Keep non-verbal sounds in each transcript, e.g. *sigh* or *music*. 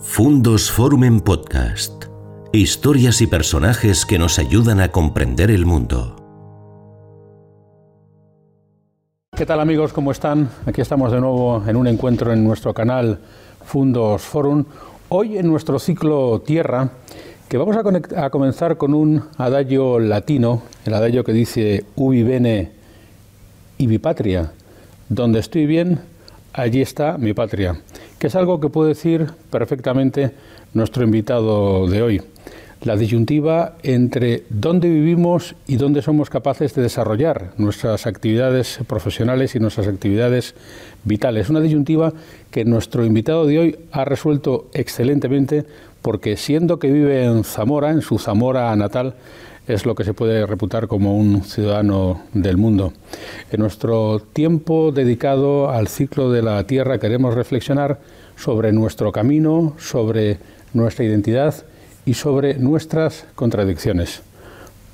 Fundos Forum en Podcast. Historias y personajes que nos ayudan a comprender el mundo. ¿Qué tal amigos? ¿Cómo están? Aquí estamos de nuevo en un encuentro en nuestro canal Fundos Forum. Hoy en nuestro ciclo Tierra, que vamos a, comenzar con un adagio latino, el adagio que dice ubi bene ibi patria, donde estoy bien, allí está mi patria, que es algo que puede decir perfectamente nuestro invitado de hoy. La disyuntiva entre dónde vivimos y dónde somos capaces de desarrollar nuestras actividades profesionales y nuestras actividades vitales. Una disyuntiva que nuestro invitado de hoy ha resuelto excelentemente porque siendo que vive en Zamora, en su Zamora natal, es lo que se puede reputar como un ciudadano del mundo. En nuestro tiempo dedicado al ciclo de la Tierra queremos reflexionar sobre nuestro camino, sobre nuestra identidad y sobre nuestras contradicciones.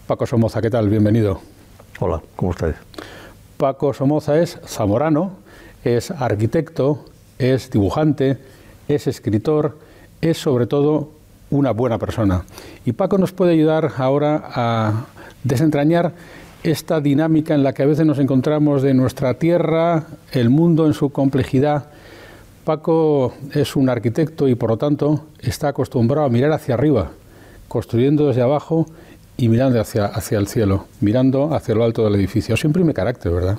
Paco Somoza, ¿qué tal? Bienvenido. Hola, ¿cómo estáis? Paco Somoza es zamorano, es arquitecto, es dibujante, es escritor, es sobre todo una buena persona. Y Paco nos puede ayudar ahora a desentrañar esta dinámica en la que a veces nos encontramos de nuestra tierra, el mundo en su complejidad. Paco es un arquitecto y por lo tanto está acostumbrado a mirar hacia arriba, construyendo desde abajo y mirando hacia, hacia el cielo, mirando hacia lo alto del edificio. Eso imprime carácter, ¿verdad?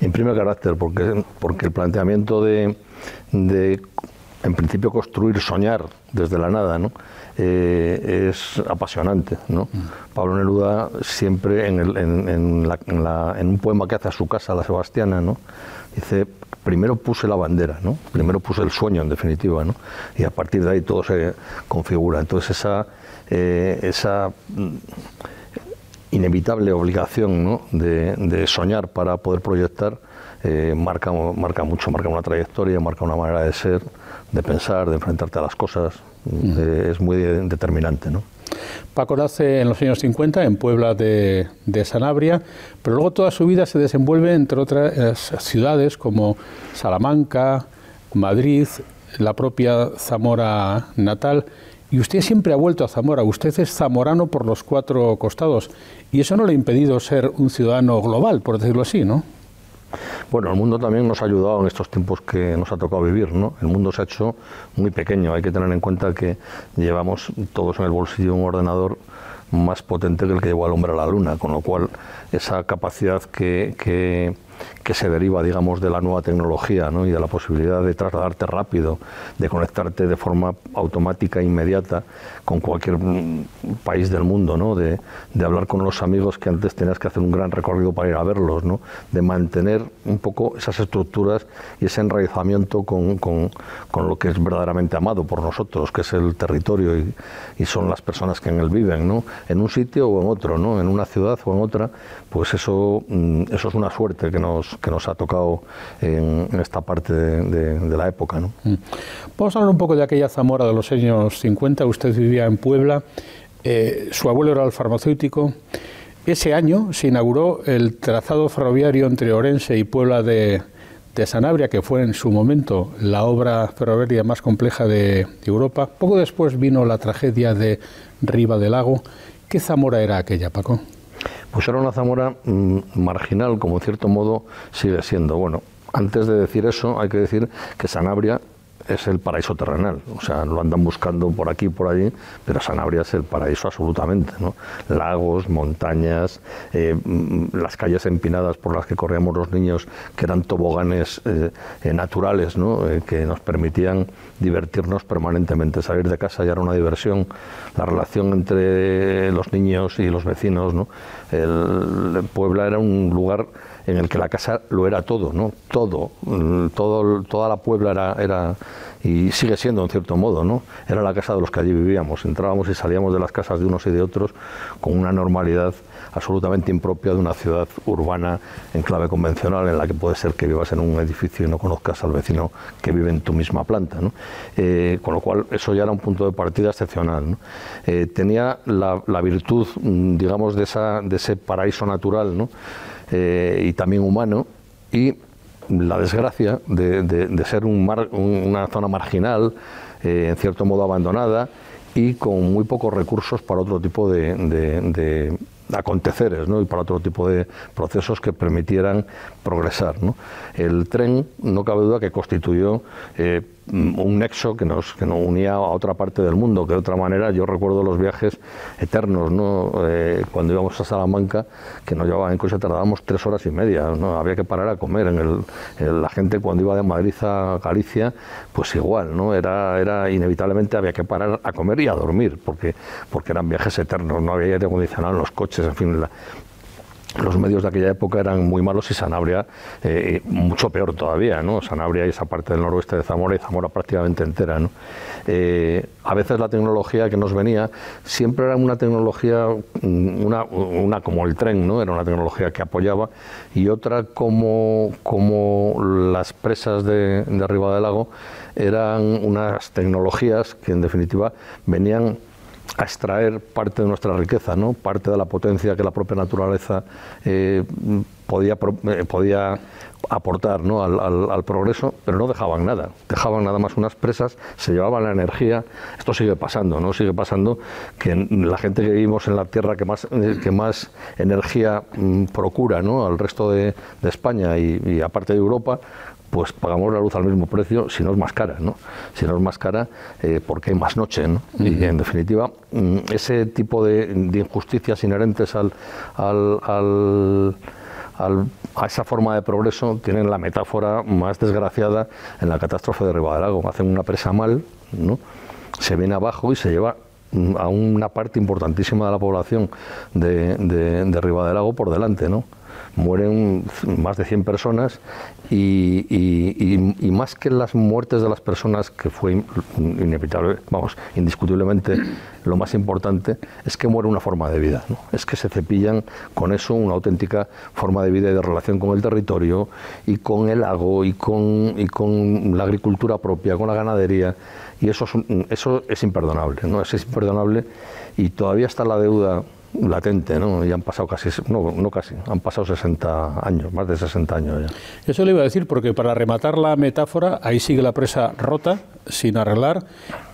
Imprime carácter porque, porque el planteamiento de, de en principio construir, soñar desde la nada, ¿no? Eh, es apasionante. ¿no? Mm. Pablo Neruda siempre en, un poema que hace a su casa, la Sebastiana, ¿no? dice, primero puse la bandera, ¿no? primero puse el sueño en definitiva, ¿no? y a partir de ahí todo se configura. Entonces esa, eh, esa mm, inevitable obligación ¿no? de, soñar para poder proyectar eh, marca, marca mucho, marca una trayectoria, marca una manera de ser de pensar, de enfrentarte a las cosas, eh, es muy determinante. ¿no? Paco nace en los años 50 en Puebla de, Sanabria, pero luego toda su vida se desenvuelve entre otras ciudades como Salamanca, Madrid, la propia Zamora natal. Y usted siempre ha vuelto a Zamora, usted es zamorano por los cuatro costados, y eso no le ha impedido ser un ciudadano global, por decirlo así, ¿no? Bueno, el mundo también nos ha ayudado en estos tiempos que nos ha tocado vivir, ¿no? El mundo se ha hecho muy pequeño, hay que tener en cuenta que llevamos todos en el bolsillo un ordenador más potente que el que llevó al hombre a la luna, con lo cual esa capacidad que, que que se deriva, digamos, de la nueva tecnología ¿no? y de la posibilidad de trasladarte rápido, de conectarte de forma automática e inmediata con cualquier mm, país del mundo, ¿no? de, de, hablar con los amigos que antes tenías que hacer un gran recorrido para ir a verlos, ¿no? de mantener un poco esas estructuras y ese enraizamiento con, con, con lo que es verdaderamente amado por nosotros, que es el territorio y, y, son las personas que en él viven, ¿no? en un sitio o en otro, ¿no? en una ciudad o en otra, pues eso, mm, eso es una suerte que nos que nos ha tocado en, esta parte de, la época. Mm. Vamos a hablar un poco de aquella Zamora de los años 50. Usted vivía en Puebla, eh, su abuelo era el farmacéutico. Ese año se inauguró el trazado ferroviario entre Orense y Puebla de, Sanabria, que fue en su momento la obra ferroviaria más compleja de, Europa. Poco después vino la tragedia de Riva del Lago. ¿Qué Zamora era aquella, Paco? Pues era una Zamora mm, marginal, como en cierto modo sigue siendo. Bueno, antes de decir eso, hay que decir que Sanabria es el paraíso terrenal. O sea, lo andan buscando por aquí y por allí, pero Sanabria es el paraíso absolutamente. ¿no? Lagos, montañas, eh, mm, las calles empinadas por las que corríamos los niños, que eran toboganes eh, eh, naturales, ¿no? que nos permitían divertirnos permanentemente. Salir de casa ya era una diversión. La relación entre los niños y los vecinos. ¿no? El, Puebla era un lugar en el que la casa lo era todo, ¿no? Todo, mm, todo toda la Puebla era, era y sigue siendo en cierto modo, ¿no? Era la casa de los que allí vivíamos. Entrábamos y salíamos de las casas de unos y de otros con una normalidad absolutamente impropia de una ciudad urbana en clave convencional en la que puede ser que vivas en un edificio y no conozcas al vecino que vive en tu misma planta. ¿no? Eh, con lo cual eso ya era un punto de partida excepcional. Eh, tenía la, la, virtud, mm, digamos, de, esa, de ese paraíso natural ¿no? Eh, y también humano y la desgracia de, ser un una zona marginal eh, en cierto modo abandonada y con muy pocos recursos para otro tipo de, de aconteceres ¿no? y para otro tipo de procesos que permitieran progresar. ¿no? El tren, no cabe duda que constituyó eh, un nexo que nos, que nos unía a otra parte del mundo, que de otra manera yo recuerdo los viajes eternos, ¿no? Eh, cuando íbamos a Salamanca, que nos llevaban en coche, tardábamos tres horas y media, ¿no? había que parar a comer. En el, la gente cuando iba de Madrid a Galicia, pues igual, ¿no? era, era inevitablemente había que parar a comer y a dormir, porque, porque eran viajes eternos, no había aire acondicionado en los coches, en fin, la, los medios de aquella época eran muy malos y Sanabria eh, mucho peor todavía, ¿no? Sanabria y esa parte del noroeste de Zamora y Zamora prácticamente entera, ¿no? Eh, a veces la tecnología que nos venía siempre era una tecnología, mm, una, una, como el tren, ¿no? Era una tecnología que apoyaba y otra como, como las presas de, de arriba del lago eran unas tecnologías que en definitiva venían a extraer parte de nuestra riqueza, ¿no? parte de la potencia que la propia naturaleza eh, podía, eh, podía aportar ¿no? al, progreso, pero no dejaban nada, dejaban nada más unas presas, se llevaban la energía, esto sigue pasando, ¿no? sigue pasando que la gente que vivimos en la tierra que más, eh, que más energía mm, procura ¿no? al resto de, España y aparte de Europa, pues pagamos la luz al mismo precio, si no es más cara, ¿no? Si no es más cara, eh, porque hay más noche, ¿no? Y en definitiva, mm, ese tipo de, injusticias inherentes al, al, a esa forma de progreso tienen la metáfora más desgraciada en la catástrofe de Ribadelago. Hacen una presa mal, ¿no? se viene abajo y se lleva mm, a una parte importantísima de la población de, de, de por delante, ¿no? Mueren más de 100 personas y, más que las muertes de las personas, que fue inevitable, vamos, indiscutiblemente lo más importante, es que muere una forma de vida, es que se cepillan con eso una auténtica forma de vida y de relación con el territorio y con el lago y con, y con la agricultura propia, con la ganadería, y eso es, eso es imperdonable, ¿no? es imperdonable y todavía está la deuda latente, ¿no? Y han pasado casi, no, no casi, han pasado 60 años, más de 60 años ya. Eso le iba a decir, porque para rematar la metáfora, ahí sigue la presa rota, sin arreglar,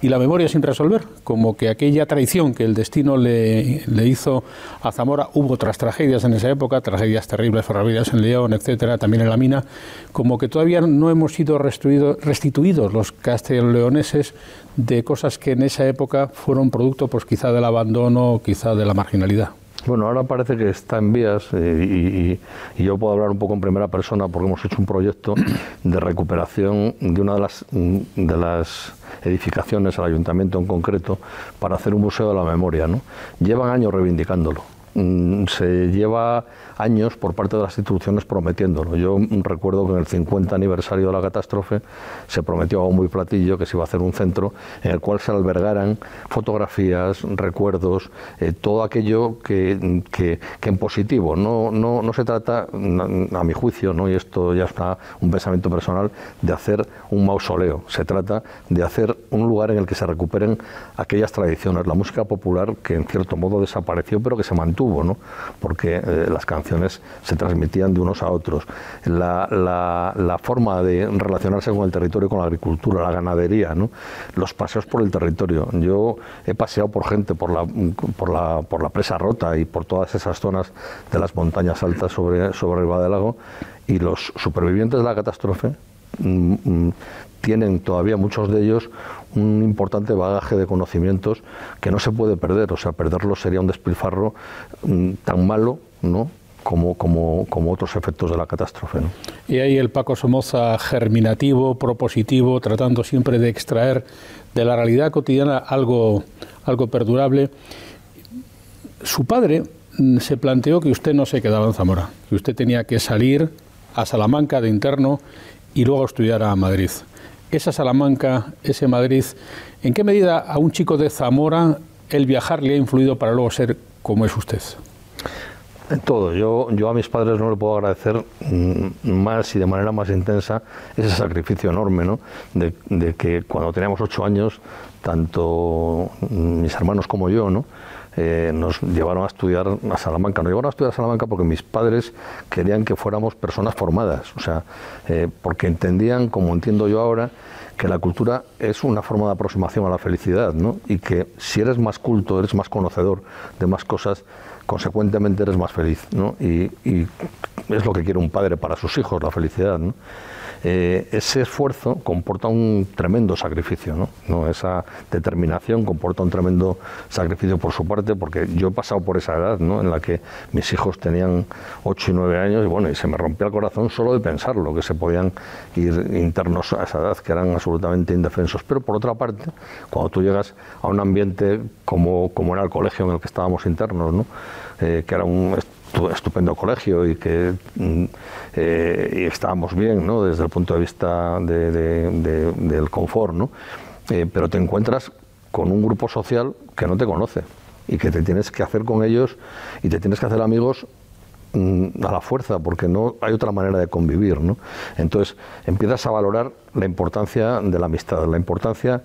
y la memoria sin resolver, como que aquella traición que el destino le, le hizo a Zamora, hubo otras tragedias en esa época, tragedias terribles, ferroviarias en León, etcétera, también en la mina, como que todavía no hemos sido restituidos los castelloleoneses de cosas que en esa época fueron producto, pues quizá del abandono, quizá de la marginalidad. Bueno, ahora parece que está en vías eh, y, yo puedo hablar un poco en primera persona porque hemos hecho un proyecto de recuperación de una de las, de las edificaciones, al ayuntamiento en concreto, para hacer un museo de la memoria. ¿no? Llevan años reivindicándolo. Mm, se lleva años por parte de las instituciones prometiéndolo. Yo recuerdo que en el 50 aniversario de la catástrofe se prometió a muy platillo que se iba a hacer un centro en el cual se albergaran fotografías, recuerdos, eh, todo aquello que, que, en positivo. No, no, no se trata, a mi juicio, ¿no? y esto ya está un pensamiento personal, de hacer un mausoleo. Se trata de hacer un lugar en el que se recuperen aquellas tradiciones, la música popular que en cierto modo desapareció pero que se mantuvo, ¿no? porque eh, las canciones se transmitían de unos a otros. La, forma de relacionarse con el territorio, con la agricultura, la ganadería, ¿no? los paseos por el territorio. Yo he paseado por gente, por la, por la, presa rota y por todas esas zonas de las montañas altas sobre, sobre el del Lago y los supervivientes de la catástrofe mm, mm, tienen todavía muchos de ellos un importante bagaje de conocimientos que no se puede perder, o sea, perderlo sería un despilfarro mm, tan malo, ¿no? Como, otros efectos de la catástrofe. Y ahí el Paco Somoza germinativo, propositivo, tratando siempre de extraer de la realidad cotidiana algo, algo perdurable. Su padre mm, se planteó que usted no se quedaba en Zamora, que usted tenía que salir a Salamanca de interno y luego estudiar a Madrid. Esa Salamanca, ese Madrid, ¿en qué medida a un chico de Zamora el viajar le ha influido para luego ser como es usted? En todo. Yo, yo a mis padres no le puedo agradecer mm, más y de manera más intensa ese sacrificio enorme, ¿no? De, que cuando teníamos ocho años, tanto mis hermanos como yo, ¿no? Eh, nos llevaron a estudiar a Salamanca. Nos llevaron a estudiar a Salamanca porque mis padres querían que fuéramos personas formadas, o sea, eh, porque entendían, como entiendo yo ahora, que la cultura es una forma de aproximación a la felicidad, ¿no? Y que si eres más culto, eres más conocedor de más cosas, consecuentemente eres más feliz, ¿no? Y, es lo que quiere un padre para sus hijos, la felicidad, ¿no? Eh, ese esfuerzo comporta un tremendo sacrificio, ¿no? Esa determinación comporta un tremendo sacrificio por su parte, porque yo he pasado por esa edad, ¿no? En la que mis hijos tenían 8 y 9 años y bueno, y se me rompía el corazón solo de pensarlo, que se podían ir internos a esa edad, que eran absolutamente indefensos. Pero por otra parte, cuando tú llegas a un ambiente como, como era el colegio en el que estábamos internos, ¿no? Eh, que era un estupendo colegio y que mm, eh, y estábamos bien ¿no? desde el punto de vista del confort, ¿no? Eh, pero te encuentras con un grupo social que no te conoce y que te tienes que hacer con ellos y te tienes que hacer amigos mm, a la fuerza, porque no hay otra manera de convivir. ¿no? Entonces empiezas a valorar la importancia de la amistad, la importancia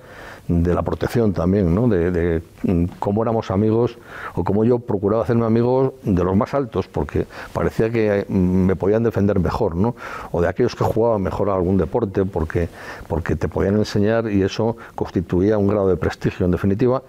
de la protección también, ¿no? de, mm, cómo éramos amigos o cómo yo procuraba hacerme amigos de los más altos, porque parecía que mm, me podían defender mejor, ¿no? o de aquellos que jugaban mejor a algún deporte, porque, porque te podían enseñar y eso constituía un grado de prestigio. En definitiva,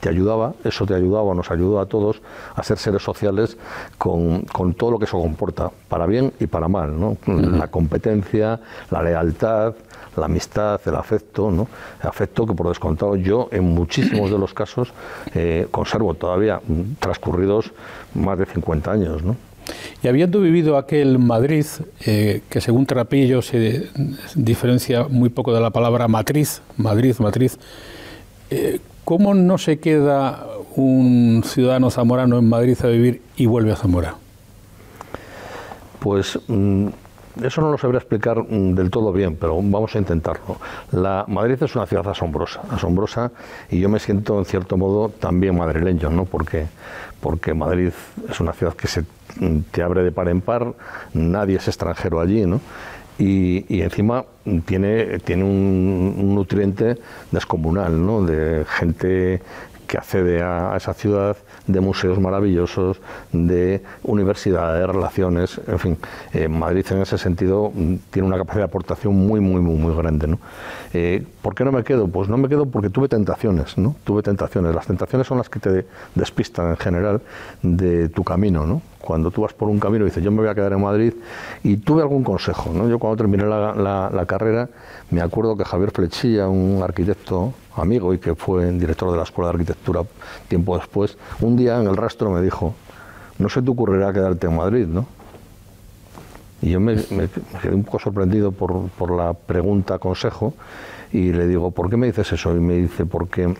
te, ayudaba, eso te ayudaba, nos ayudó a todos a ser seres sociales con, con todo lo que eso comporta, para bien y para mal, ¿no? La competencia, la lealtad, la amistad, el afecto, ¿no? afecto que por descontado yo en muchísimos de los casos eh, conservo todavía, transcurridos más de 50 años. ¿no? Y habiendo vivido aquel Madrid, eh, que según Trapillo se diferencia muy poco de la palabra matriz, Madrid, matriz, eh, ¿cómo no se queda un ciudadano zamorano en Madrid a vivir y vuelve a Zamora? Pues mm, eso no lo sabré explicar mm, del todo bien, pero vamos a intentarlo. La Madrid es una ciudad asombrosa, asombrosa, y yo me siento en cierto modo también madrileño, ¿no? Porque, porque Madrid es una ciudad que se mm, te abre de par en par, nadie es extranjero allí, ¿no? Y, encima tiene, tiene un, nutriente descomunal, ¿no? De gente que accede a, esa ciudad, de museos maravillosos, de universidades, de relaciones, en fin, eh, Madrid en ese sentido tiene una capacidad de aportación muy, muy, muy, muy grande. ¿no? Eh, ¿Por qué no me quedo? Pues no me quedo porque tuve tentaciones, ¿no? Tuve tentaciones. Las tentaciones son las que te despistan en general de tu camino, ¿no? Cuando tú vas por un camino y dices, yo me voy a quedar en Madrid, y tuve algún consejo, ¿no? Yo cuando terminé la, carrera, me acuerdo que Javier Flechilla, un arquitecto amigo y que fue director de la Escuela de Arquitectura tiempo después, un día en el rastro me dijo, no se te ocurrirá quedarte en Madrid, ¿no? Y yo me, quedé un poco sorprendido por, la pregunta, consejo, y le digo, ¿por qué me dices eso? Y me dice, porque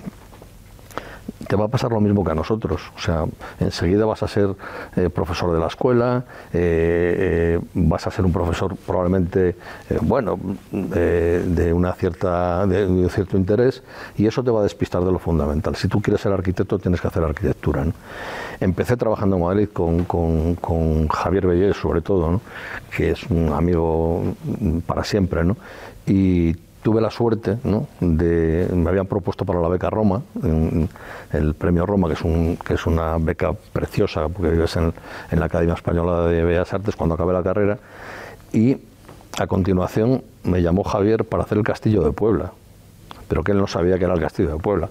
te va a pasar lo mismo que a nosotros. O sea, enseguida vas a ser eh, profesor de la escuela, eh, eh, vas a ser un profesor probablemente, bueno, de, una cierta, de, un cierto interés, y eso te va a despistar de lo fundamental. Si tú quieres ser arquitecto, tienes que hacer arquitectura. Empecé trabajando en Madrid con, Javier Bellés, sobre todo, que es un amigo para siempre, ¿no? y tuve la suerte ¿no? de me habían propuesto para la beca Roma el premio Roma que es una beca preciosa porque vives en, en la Academia Española de Bellas Artes cuando acabé la carrera y a continuación me llamó Javier para hacer el Castillo de Puebla pero que él no sabía que era el Castillo de Puebla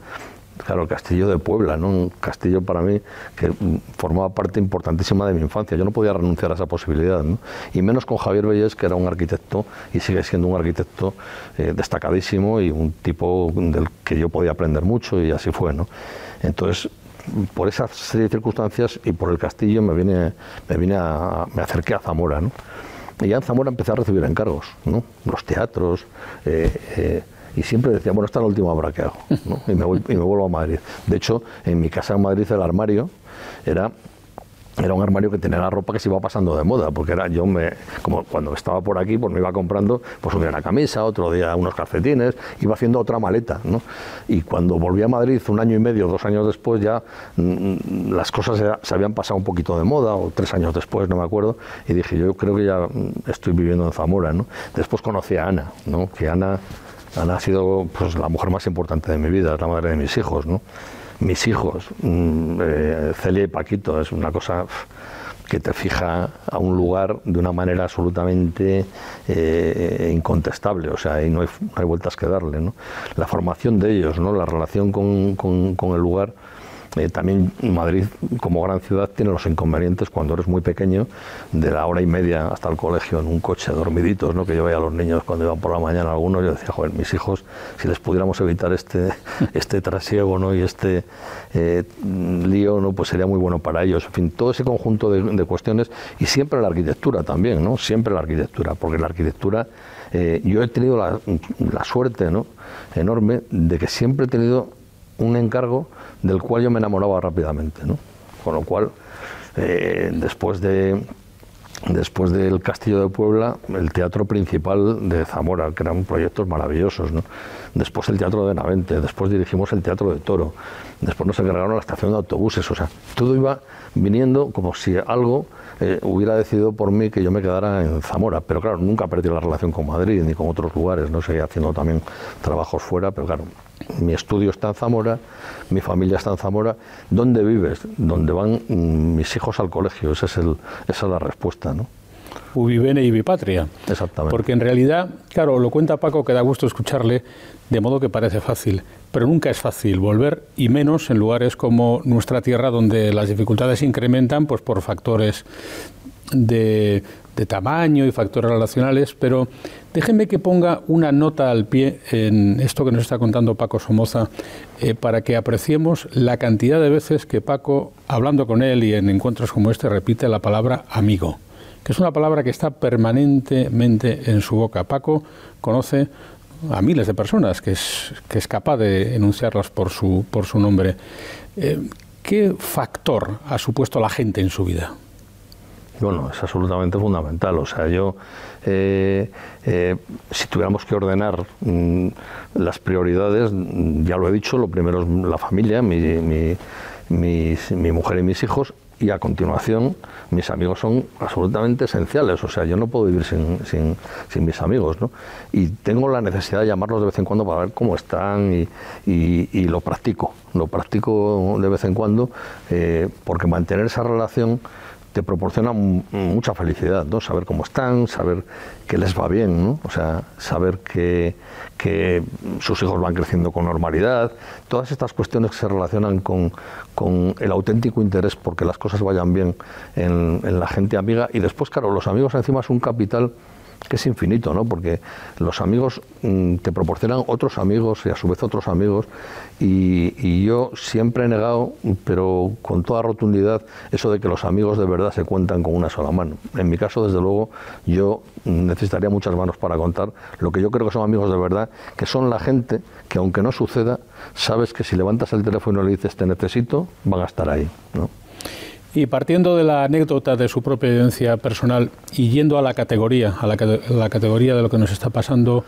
Claro, el castillo de Puebla, ¿no? un castillo para mí que formaba parte importantísima de mi infancia. Yo no podía renunciar a esa posibilidad, ¿no? y menos con Javier Bellés, que era un arquitecto y sigue siendo un arquitecto eh, destacadísimo y un tipo del que yo podía aprender mucho, y así fue. ¿no? Entonces, por esa serie de circunstancias y por el castillo me vine, me a, me acerqué a Zamora. ¿no? Y ya en Zamora empecé a recibir encargos, ¿no? los teatros. Eh, eh, y siempre decía, bueno, esta es la última obra que hago, y, me voy, y me vuelvo a Madrid. De hecho, en mi casa en Madrid el armario era era un armario que tenía la ropa que se iba pasando de moda, porque era yo me, como cuando estaba por aquí, pues me iba comprando, pues un día una camisa, otro día unos calcetines, iba haciendo otra maleta, ¿no? Y cuando volví a Madrid un año y medio, dos años después, ya mm, las cosas se, habían pasado un poquito de moda, o tres años después, no me acuerdo, y dije, yo creo que ya mm, estoy viviendo en Zamora, ¿no? Después conocí a Ana, ¿no? Que Ana Ana ha sido pues, la mujer más importante de mi vida, la madre de mis hijos, ¿no? Mis hijos, mm, eh, Celia y Paquito, es una cosa que te fija a un lugar de una manera absolutamente eh, incontestable, o sea, y no hay, hay, vueltas que darle. ¿no? La formación de ellos, ¿no? la relación con, con el lugar eh, también Madrid, como gran ciudad, tiene los inconvenientes cuando eres muy pequeño, de la hora y media hasta el colegio en un coche, dormiditos, ¿no? que yo veía a los niños cuando iban por la mañana algunos, yo decía, joder, mis hijos, si les pudiéramos evitar este, *laughs* este trasiego ¿no? y este eh, lío, ¿no? pues sería muy bueno para ellos. En fin, todo ese conjunto de, cuestiones y siempre la arquitectura también, ¿no? siempre la arquitectura, porque la arquitectura, eh, yo he tenido la, la suerte ¿no? enorme de que siempre he tenido un encargo del cual yo me enamoraba rápidamente. ¿no? Con lo cual, eh, después de después del Castillo de Puebla, el teatro principal de Zamora, que eran proyectos maravillosos. ¿no? Después el Teatro de Navente, después dirigimos el Teatro de Toro, después nos encargaron la estación de autobuses. O sea, todo iba viniendo como si algo eh, hubiera decidido por mí que yo me quedara en Zamora. Pero claro, nunca perdí la relación con Madrid ni con otros lugares. No seguía haciendo también trabajos fuera, pero claro, mi estudio está en Zamora, mi familia está en Zamora. ¿Dónde vives? Donde van mm, mis hijos al colegio. Esa es, el, esa es la respuesta, ¿no? Ubivene y Bipatria. Exactamente. Porque en realidad, claro, lo cuenta Paco que da gusto escucharle, de modo que parece fácil, pero nunca es fácil volver, y menos en lugares como nuestra tierra, donde las dificultades incrementan pues, por factores de, tamaño y factores relacionales, pero déjenme que ponga una nota al pie en esto que nos está contando Paco Somoza, eh, para que apreciemos la cantidad de veces que Paco, hablando con él y en encuentros como este, repite la palabra amigo, que es una palabra que está permanentemente en su boca. Paco conoce a miles de personas, que es, que es capaz de enunciarlas por su, por su nombre. Eh, ¿Qué factor ha supuesto la gente en su vida? Bueno, es absolutamente fundamental. O sea, yo, eh, eh, si tuviéramos que ordenar mm, las prioridades, mm, ya lo he dicho, lo primero es la familia, mi, mi, mujer y mis hijos, y a continuación mis amigos son absolutamente esenciales. O sea, yo no puedo vivir sin, mis amigos, ¿no? Y tengo la necesidad de llamarlos de vez en cuando para ver cómo están y, y, lo practico. Lo practico de vez en cuando eh, porque mantener esa relación te proporciona mucha felicidad, ¿no? Saber cómo están, saber que les va bien, ¿no? O sea, saber que, que sus hijos van creciendo con normalidad, todas estas cuestiones que se relacionan con, con el auténtico interés porque las cosas vayan bien en, en la gente amiga y después, claro, los amigos encima es un capital que es infinito, ¿no? Porque los amigos mm, te proporcionan otros amigos y a su vez otros amigos y, yo siempre he negado, pero con toda rotundidad, eso de que los amigos de verdad se cuentan con una sola mano. En mi caso, desde luego, yo necesitaría muchas manos para contar lo que yo creo que son amigos de verdad, que son la gente que aunque no suceda, sabes que si levantas el teléfono y le dices te necesito, van a estar ahí, ¿no? Y partiendo de la anécdota de su propia vivencia personal y yendo a la categoría, a la, categoría de lo que nos está pasando,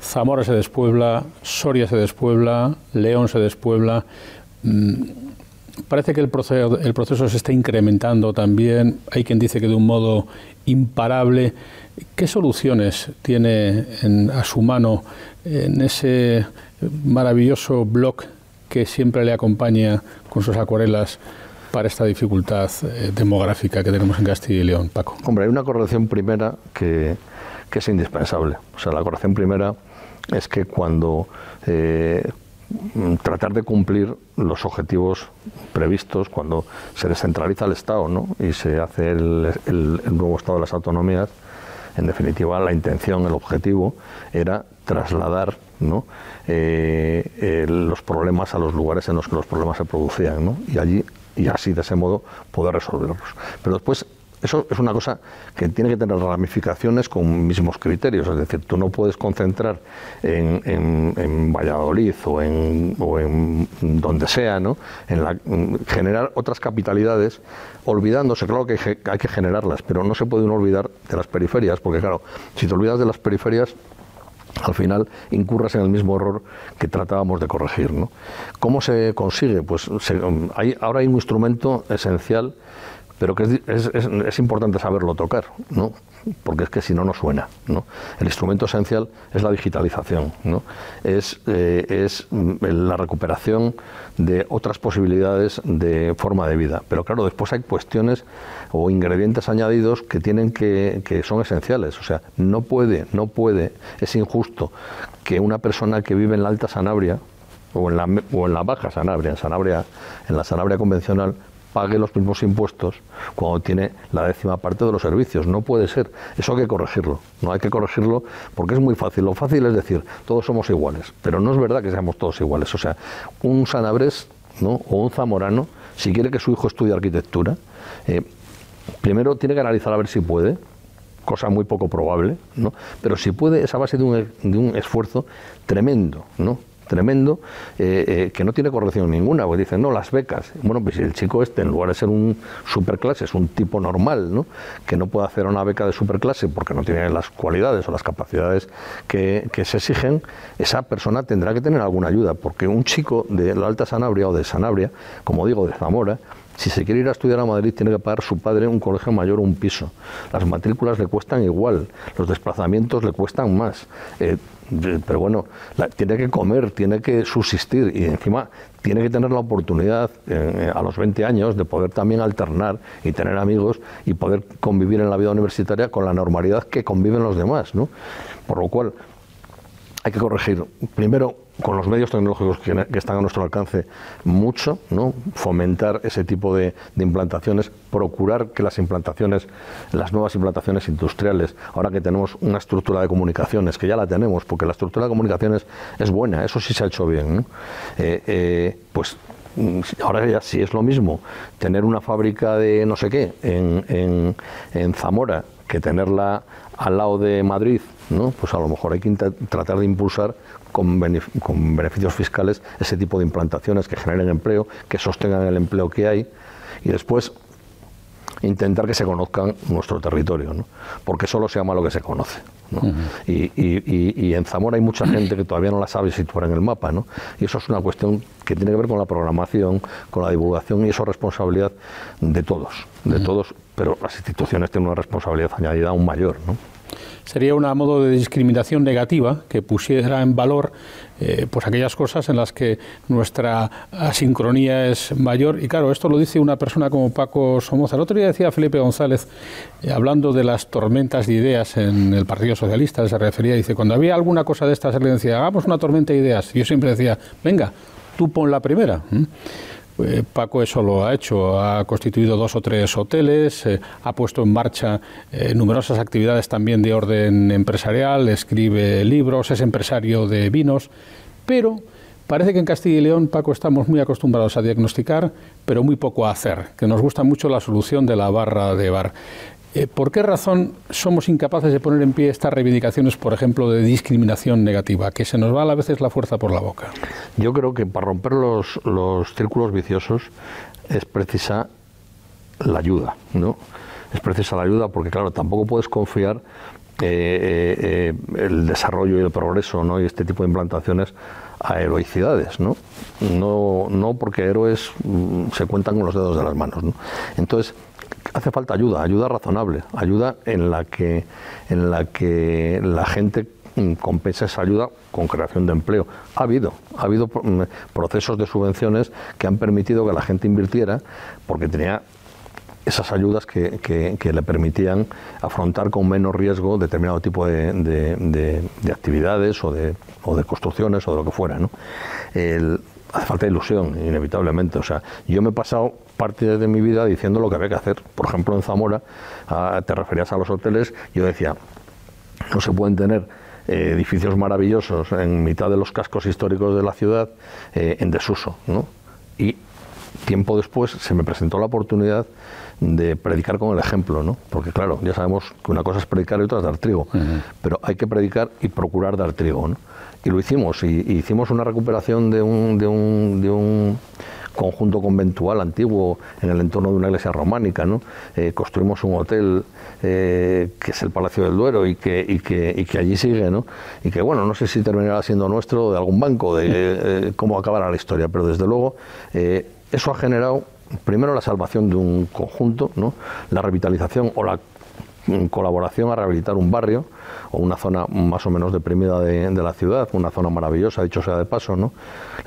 Zamora se despuebla, Soria se despuebla, León se despuebla. Mm, parece que el proceso, el proceso se está incrementando también. Hay quien dice que de un modo imparable. ¿Qué soluciones tiene a su mano en ese maravilloso blog que siempre le acompaña con sus acuarelas para esta dificultad eh, demográfica que tenemos en Castilla y León, Paco? Hombre, hay una correlación primera que, es indispensable. O sea, la correlación primera es que cuando eh, tratar de cumplir los objetivos previstos cuando se descentraliza el Estado ¿no? y se hace el, nuevo Estado de las autonomías, en definitiva la intención, el objetivo era trasladar ¿no? Eh, los problemas a los lugares en los que los problemas se producían ¿no? y allí y así de ese modo poder resolverlos. Pero después eso es una cosa que tiene que tener ramificaciones con mismos criterios, es decir, tú no puedes concentrar en, en, Valladolid o en, o en donde sea, ¿no? en la, generar otras capitalidades, olvidándose, claro que hay que generarlas, pero no se puede uno olvidar de las periferias, porque claro, si te olvidas de las periferias, al final incurras en el mismo error que tratábamos de corregir. ¿no? ¿Cómo se consigue? Pues hay, ahora hay un instrumento esencial pero que es, es, importante saberlo tocar, ¿no? porque es que si no, no suena. ¿no? El instrumento esencial es la digitalización, ¿no? es, eh, es la recuperación de otras posibilidades de forma de vida. Pero claro, después hay cuestiones o ingredientes añadidos que tienen que, que son esenciales. O sea, no puede, no puede, es injusto que una persona que vive en la Alta Sanabria, o en la, o en la baja Sanabria, en Sanabria, en la Sanabria convencional, pague los mismos impuestos cuando tiene la décima parte de los servicios. No puede ser. Eso hay que corregirlo. No hay que corregirlo porque es muy fácil. Lo fácil es decir, todos somos iguales. Pero no es verdad que seamos todos iguales. O sea, un sanabrés ¿no? o un zamorano, si quiere que su hijo estudie arquitectura, eh, primero tiene que analizar a ver si puede, cosa muy poco probable, ¿no? pero si puede es a base de un, de un esfuerzo tremendo, ¿no? Tremendo eh, eh, que no tiene corrección ninguna, porque dicen, no, las becas. Bueno, pues el chico este, en lugar de ser un superclase, es un tipo normal, ¿no? que no puede hacer una beca de superclase porque no tiene las cualidades o las capacidades que, que se exigen, esa persona tendrá que tener alguna ayuda, porque un chico de la Alta Sanabria o de Sanabria, como digo, de Zamora, si se quiere ir a estudiar a Madrid, tiene que pagar su padre un colegio mayor o un piso. Las matrículas le cuestan igual, los desplazamientos le cuestan más. Eh, pero bueno, tiene que comer, tiene que subsistir y encima tiene que tener la oportunidad eh, a los 20 años de poder también alternar y tener amigos y poder convivir en la vida universitaria con la normalidad que conviven los demás. ¿no? Por lo cual, hay que corregir, primero, con los medios tecnológicos que, están a nuestro alcance, mucho, ¿no? fomentar ese tipo de, implantaciones, procurar que las implantaciones, las nuevas implantaciones industriales, ahora que tenemos una estructura de comunicaciones, que ya la tenemos, porque la estructura de comunicaciones es buena, eso sí se ha hecho bien, eh, eh, pues mm, ahora ya sí es lo mismo tener una fábrica de no sé qué en, en Zamora que tenerla al lado de Madrid ¿no? pues a lo mejor hay que tratar de impulsar con, con, beneficios fiscales ese tipo de implantaciones que generen empleo, que sostengan el empleo que hay y después intentar que se conozcan nuestro territorio, ¿no? porque solo se llama lo que se conoce. y, y, en Zamora hay mucha gente que todavía no la sabe situar en el mapa, ¿no? y eso es una cuestión que tiene que ver con la programación, con la divulgación, y eso es responsabilidad de todos, de todos, pero las instituciones tienen una responsabilidad añadida aún mayor. ¿no? Sería una modo de discriminación negativa que pusiera en valor eh, pues aquellas cosas en las que nuestra asincronía es mayor. Y claro, esto lo dice una persona como Paco Somoza. El otro día decía Felipe González, eh, hablando de las tormentas de ideas en el Partido Socialista, se refería, dice, cuando había alguna cosa de estas, él decía, hagamos una tormenta de ideas. Yo siempre decía, venga, tú pon la primera. Eh, Paco eso lo ha hecho, ha constituido dos o tres hoteles, eh, ha puesto en marcha eh, numerosas actividades también de orden empresarial, escribe libros, es empresario de vinos, pero parece que en Castilla y León, Paco, estamos muy acostumbrados a diagnosticar, pero muy poco a hacer, que nos gusta mucho la solución de la barra de bar. Eh, ¿Por qué razón somos incapaces de poner en pie estas reivindicaciones, por ejemplo, de discriminación negativa, que se nos va a veces la fuerza por la boca? Yo creo que para romper los, círculos viciosos es precisa la ayuda, ¿no? Es precisa la ayuda porque, claro, tampoco puedes confiar eh, eh, el desarrollo y el progreso ¿no? y este tipo de implantaciones a heroicidades, ¿no? No, no porque héroes mm, se cuentan con los dedos de las manos. ¿no? Entonces, hace falta ayuda, ayuda razonable, ayuda en la que, en la, que la gente mm, compensa esa ayuda con creación de empleo. Ha habido, ha habido mm, procesos de subvenciones que han permitido que la gente invirtiera porque tenía esas ayudas que, que, le permitían afrontar con menos riesgo determinado tipo de, de, actividades o de, o de construcciones o de lo que fuera. ¿no? Hace falta ilusión, inevitablemente. O sea, yo me he pasado parte de mi vida diciendo lo que había que hacer. Por ejemplo, en Zamora, te referías a los hoteles, yo decía, no se pueden tener eh, edificios maravillosos en mitad de los cascos históricos de la ciudad eh, en desuso. ¿no? Y tiempo después se me presentó la oportunidad de predicar con el ejemplo, ¿no? Porque claro, ya sabemos que una cosa es predicar y otra es dar trigo, pero hay que predicar y procurar dar trigo, ¿no? Y lo hicimos, y, hicimos una recuperación de un, de un, de un conjunto conventual antiguo en el entorno de una iglesia románica. ¿no? Eh, construimos un hotel eh, que es el Palacio del Duero y que, y que, y que allí sigue. ¿no? Y que, bueno, no sé si terminará siendo nuestro de algún banco, de eh, cómo acabará la historia, pero desde luego eso ha generado primero la salvación de un conjunto, ¿no? la revitalización o la colaboración a rehabilitar un barrio o una zona más o menos deprimida de, la ciudad, una zona maravillosa, dicho sea de paso, ¿no?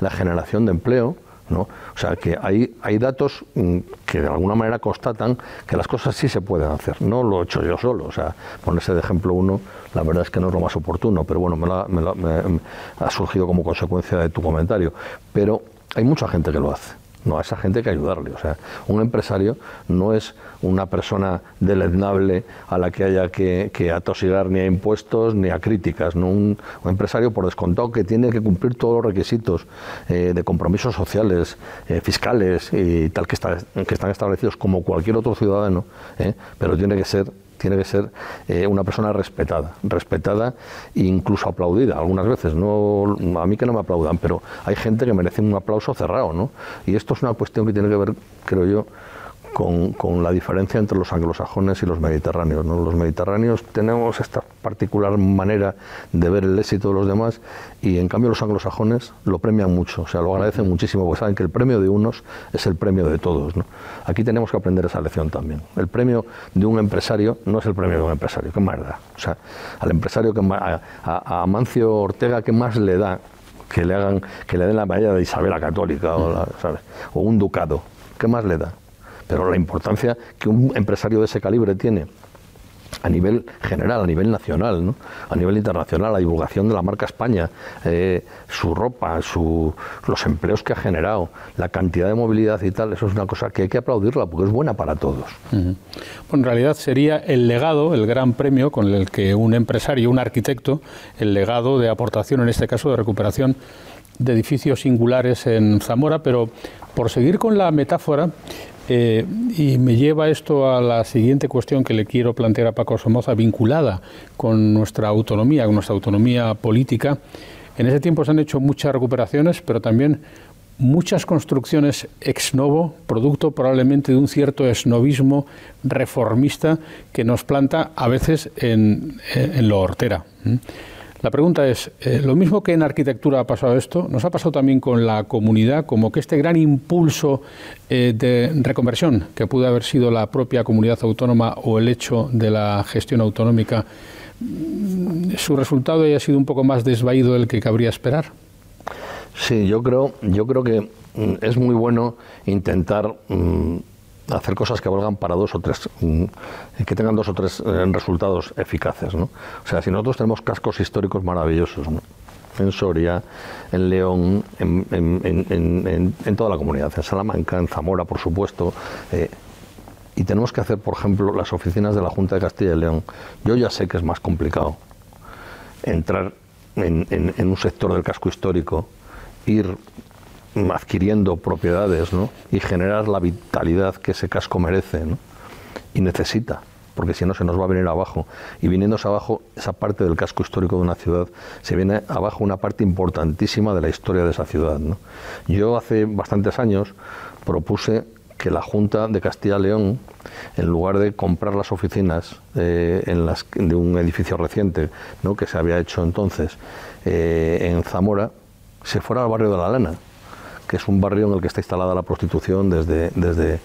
la generación de empleo, ¿no? O sea, que hay, hay datos mm, que de alguna manera constatan que las cosas sí se pueden hacer. No lo he hecho yo solo. O sea, ponerse de ejemplo uno, la verdad es que no es lo más oportuno, pero bueno, me, me ha surgido como consecuencia de tu comentario. Pero hay mucha gente que lo hace. No, a esa gente hay que ayudarle. O sea, un empresario no es una persona deleznable a la que haya que, atosigar ni a impuestos ni a críticas. ¿no? Un, empresario, por descontado, que tiene que cumplir todos los requisitos eh, de compromisos sociales, eh, fiscales y tal que, que están establecidos como cualquier otro ciudadano, ¿eh? pero tiene que ser tiene que ser una persona respetada, respetada e incluso aplaudida algunas veces. No, a mí que no me aplaudan, pero hay gente que merece un aplauso cerrado, ¿no? Y esto es una cuestión que tiene que ver, creo yo, con, la diferencia entre los anglosajones y los mediterráneos. Los mediterráneos tenemos esta particular manera de ver el éxito de los demás y en cambio los anglosajones lo premian mucho, o sea, lo agradecen muchísimo porque saben que el premio de unos es el premio de todos. Aquí tenemos que aprender esa lección también. El premio de un empresario no es el premio de un empresario, ¿qué más da? O sea, al empresario, que a, Mancio Ortega, ¿qué más le da que le hagan que le den la medalla de Isabela Católica o, o un ducado? ¿Qué más le da? Pero la importancia que un empresario de ese calibre tiene a nivel general, a nivel nacional, ¿no? a nivel internacional, la divulgación de la marca España, eh, su ropa, su, los empleos que ha generado, la cantidad de movilidad y tal, eso es una cosa que hay que aplaudirla porque es buena para todos. Bueno, en realidad sería el legado, el gran premio con el que un empresario, un arquitecto, el legado de aportación, en este caso de recuperación de edificios singulares en Zamora, pero por seguir con la metáfora, eh, y me lleva esto a la siguiente cuestión que le quiero plantear a Paco Somoza, vinculada con nuestra autonomía, con nuestra autonomía política. En ese tiempo se han hecho muchas recuperaciones, pero también muchas construcciones ex novo, producto probablemente de un cierto esnovismo reformista que nos planta a veces en, en lo hortera. La pregunta es, eh, lo mismo que en arquitectura ha pasado esto, nos ha pasado también con la comunidad, como que este gran impulso eh, de reconversión que pudo haber sido la propia comunidad autónoma o el hecho de la gestión autonómica, mm, su resultado haya sido un poco más desvaído del que cabría esperar. Sí, yo creo, yo creo que mm, es muy bueno intentar mm, hacer cosas que valgan para dos o tres, mm, que tengan dos o tres eh, resultados eficaces. ¿no? O sea, si nosotros tenemos cascos históricos maravillosos, en Soria, en León, en, toda la comunidad, en Salamanca, en Zamora, por supuesto, eh, y tenemos que hacer, por ejemplo, las oficinas de la Junta de Castilla y León. Yo ya sé que es más complicado entrar en, un sector del casco histórico, ir adquiriendo propiedades ¿no? y generar la vitalidad que ese casco merece y necesita, porque si no se nos va a venir abajo. Y viniéndose abajo esa parte del casco histórico de una ciudad, se viene abajo una parte importantísima de la historia de esa ciudad. Yo hace bastantes años propuse que la Junta de Castilla-León, en lugar de comprar las oficinas eh, en las, de un edificio reciente ¿no? que se había hecho entonces eh, en Zamora, se fuera al barrio de la Lana que es un barrio en el que está instalada la prostitución desde, desde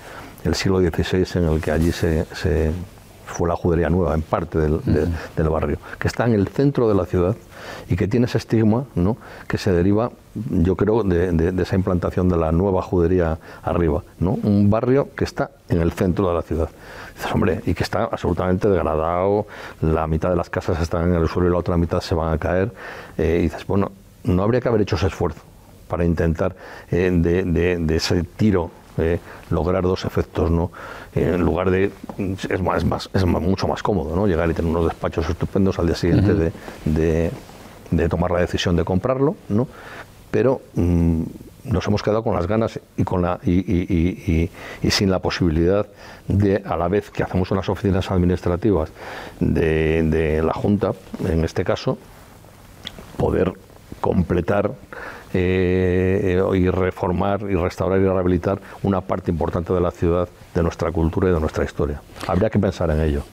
el siglo XVI, en el que allí se, fue la judería nueva, en parte del, barrio, que está en el centro de la ciudad y que tiene ese estigma ¿no? que se deriva, yo creo, de, esa implantación de la nueva judería arriba. ¿no? Un barrio que está en el centro de la ciudad. hombre, y que está absolutamente degradado, la mitad de las casas están en el suelo y la otra mitad se van a caer. Eh, y dices, bueno, no habría que haber hecho ese esfuerzo para intentar eh, de, ese tiro eh, lograr dos efectos, ¿no? en lugar de es más, más, es mucho más cómodo, ¿no? Llegar y tener unos despachos estupendos al día siguiente de, tomar la decisión de comprarlo, ¿no? Pero mm, nos hemos quedado con las ganas y con la y, sin la posibilidad de a la vez que hacemos unas oficinas administrativas de la Junta, en este caso, poder completar eh, y reformar y restaurar y rehabilitar una parte importante de la ciudad, de nuestra cultura y de nuestra historia. Habría que pensar en ello.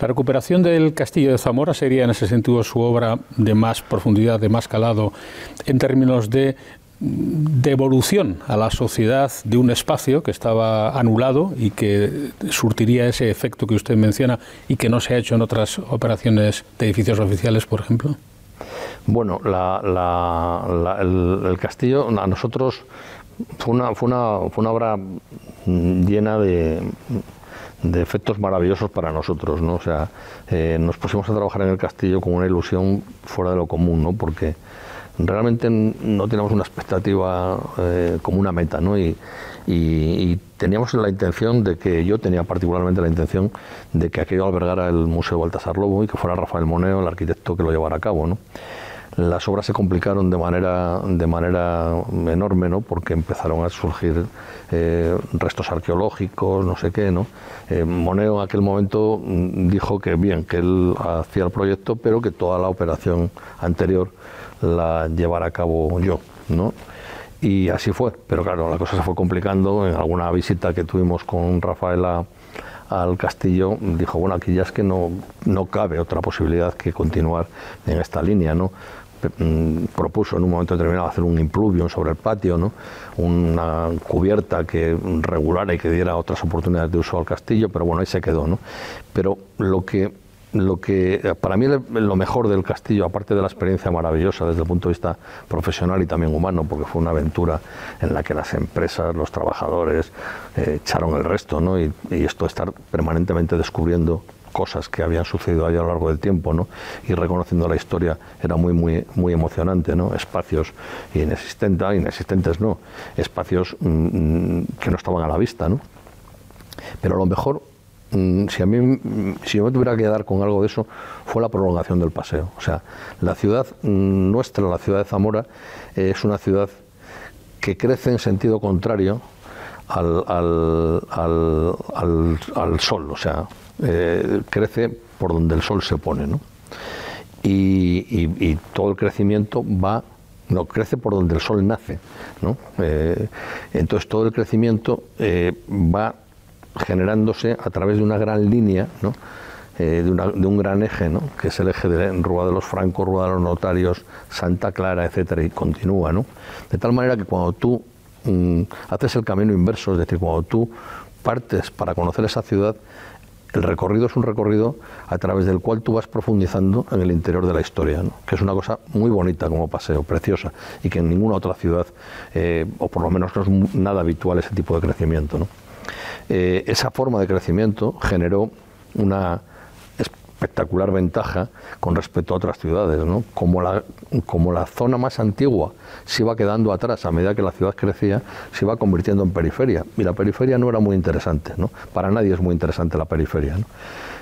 La recuperación del castillo de Zamora sería en ese sentido su obra de más profundidad, de más calado, en términos de devolución a la sociedad de un espacio que estaba anulado y que surtiría ese efecto que usted menciona y que no se ha hecho en otras operaciones de edificios oficiales, por ejemplo? Bueno, el, castillo a nosotros fue una, fue una, fue una obra llena de, de efectos maravillosos para nosotros, ¿no? O sea, eh, nos pusimos a trabajar en el castillo con una ilusión fuera de lo común, ¿no? Porque realmente no teníamos una expectativa eh, como una meta, ¿no? Y, teníamos la intención de que, yo tenía particularmente la intención de que aquello albergara el Museo Baltasar Lobo y que fuera Rafael Moneo el arquitecto que lo llevara a cabo, ¿no? Las obras se complicaron de manera, de manera enorme, ¿no? Porque empezaron a surgir eh, restos arqueológicos, no sé qué, ¿no? Eh, Moneo en aquel momento mm, dijo que bien, que él hacía el proyecto, pero que toda la operación anterior la llevara a cabo yo, ¿no? Y así fue, pero claro, la cosa se fue complicando. En alguna visita que tuvimos con Rafaela al castillo, dijo, bueno, aquí ya es que no, no cabe otra posibilidad que continuar en esta línea, ¿no? Mm, propuso en un momento determinado hacer un impluvium sobre el patio, ¿no? una cubierta que regulara y que diera otras oportunidades de uso al castillo, pero bueno, ahí se quedó. ¿no? Pero lo que lo que eh, para mí lo mejor del castillo, aparte de la experiencia maravillosa desde el punto de vista profesional y también humano, porque fue una aventura en la que las empresas, los trabajadores eh, echaron el resto, ¿no? Y, esto de estar permanentemente descubriendo cosas que habían sucedido ahí a lo largo del tiempo, ¿no? Y reconociendo la historia era muy, muy, muy emocionante, ¿no? Espacios inexistentes, inexistentes no, espacios mm, mm, que no estaban a la vista, ¿no? Pero lo mejor si a mí si yo me tuviera que quedar con algo de eso fue la prolongación del paseo o sea la ciudad mm, nuestra la ciudad de Zamora es una ciudad que crece en sentido contrario al, al, sol o sea eh, crece por donde el sol se pone ¿no? y, todo el crecimiento va no crece por donde el sol nace ¿no? Eh, entonces todo el crecimiento eh, va generándose a través de una gran línea, eh, de, un gran eje, que es el eje de Rúa de los Francos, Rúa de los Notarios, Santa Clara, etcétera, y continúa. ¿no? De tal manera que cuando tú mm, haces el camino inverso, es decir, cuando tú partes para conocer esa ciudad, el recorrido es un recorrido a través del cual tú vas profundizando en el interior de la historia, que es una cosa muy bonita como paseo, preciosa, y que en ninguna otra ciudad, eh, o por lo menos no es nada habitual ese tipo de crecimiento. ¿no? Eh, esa forma de crecimiento generó una espectacular ventaja con respecto a otras ciudades, ¿no? como, la, la zona más antigua se iba quedando atrás a medida que la ciudad crecía, se iba convirtiendo en periferia. Y la periferia no era muy interesante, ¿no? para nadie es muy interesante la periferia.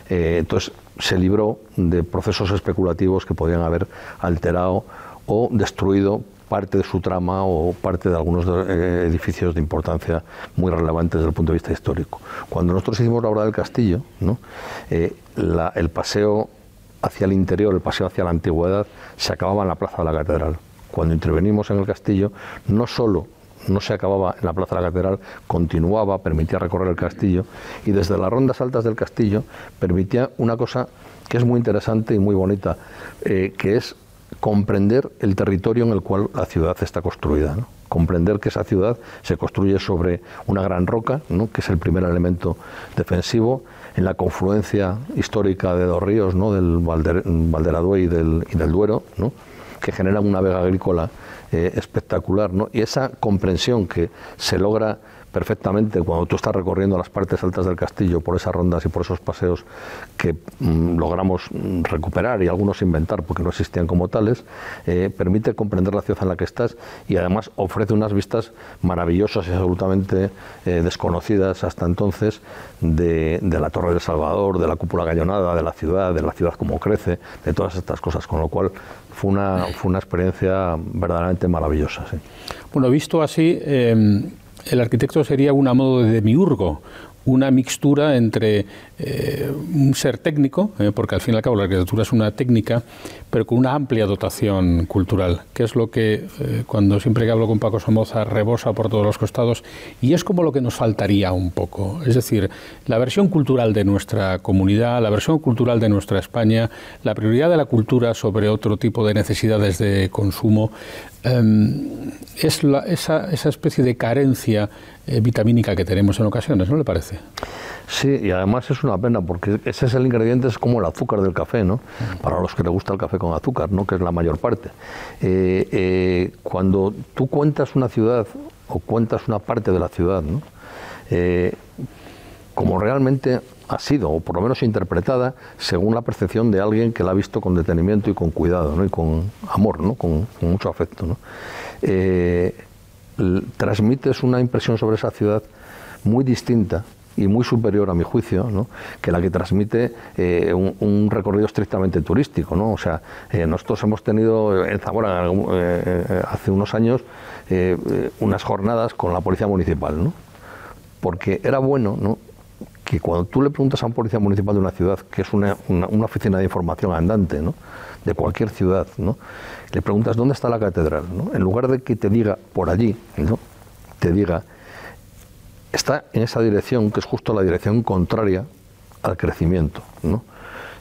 Eh, entonces se libró de procesos especulativos que podían haber alterado o destruido parte de su trama o parte de algunos eh, edificios de importancia muy relevantes desde el punto de vista histórico. Cuando nosotros hicimos la obra del castillo, eh, el paseo hacia el interior, el paseo hacia la antigüedad, se acababa en la plaza de la catedral. Cuando intervenimos en el castillo, no solo no se acababa en la plaza de la catedral, continuaba, permitía recorrer el castillo y desde las rondas altas del castillo permitía una cosa que es muy interesante y muy bonita, eh, que es comprender el territorio en el cual la ciudad está construida. Comprender que esa ciudad se construye sobre una gran roca, que es el primer elemento defensivo, en la confluencia histórica de dos ríos, ¿no? del Valderadue y del, y del Duero, que generan una vega agrícola eh, espectacular. Y esa comprensión que se logra perfectamente cuando tú estás recorriendo las partes altas del castillo por esas rondas y por esos paseos que mm, logramos mm, recuperar y algunos inventar porque no existían como tales, eh, permite comprender la ciudad en la que estás y además ofrece unas vistas maravillosas y absolutamente eh, desconocidas hasta entonces de, la Torre del Salvador, de la cúpula gallonada, de la ciudad, de la ciudad como crece, de todas estas cosas, con lo cual fue una, fue una experiencia verdaderamente maravillosa. Bueno, visto así, em, el arquitecto sería un modo de demiurgo, una mixtura entre eh, un ser técnico, eh, porque al fin y al cabo la arquitectura es una técnica, pero con una amplia dotación cultural, que es lo que eh, cuando siempre que hablo con Paco Somoza rebosa por todos los costados, y es como lo que nos faltaría un poco. Es decir, la versión cultural de nuestra comunidad, la versión cultural de nuestra España, la prioridad de la cultura sobre otro tipo de necesidades de consumo, em, es esa, esa especie de carencia vitamínica que tenemos en ocasiones, ¿no le parece? Sí, y además es una pena porque ese es el ingrediente, es como el azúcar del café, ¿no? Para los que les gusta el café con azúcar, ¿no? Que es la mayor parte. Eh, eh, cuando tú cuentas una ciudad o cuentas una parte de la ciudad, ¿no? como realmente ha sido, o por lo menos interpretada, según la percepción de alguien que la ha visto con detenimiento y con cuidado, ¿no? y con amor, ¿no? con, con mucho afecto. ¿no? transmites una impresión sobre esa ciudad muy distinta y muy superior a mi juicio ¿no? que la que transmite eh, un, recorrido estrictamente turístico. ¿no? O sea, eh, nosotros hemos tenido en Zamora eh, hace unos años unas jornadas con la policía municipal, ¿no? porque era bueno ¿no? que cuando tú le preguntas a un policía municipal de una ciudad, que es una, oficina de información andante, ¿no? de cualquier ciudad, ¿no? le preguntas dónde está la catedral, en lugar de que te diga por allí, ¿no? te diga, está en esa dirección, que es justo la dirección contraria al crecimiento. ¿no?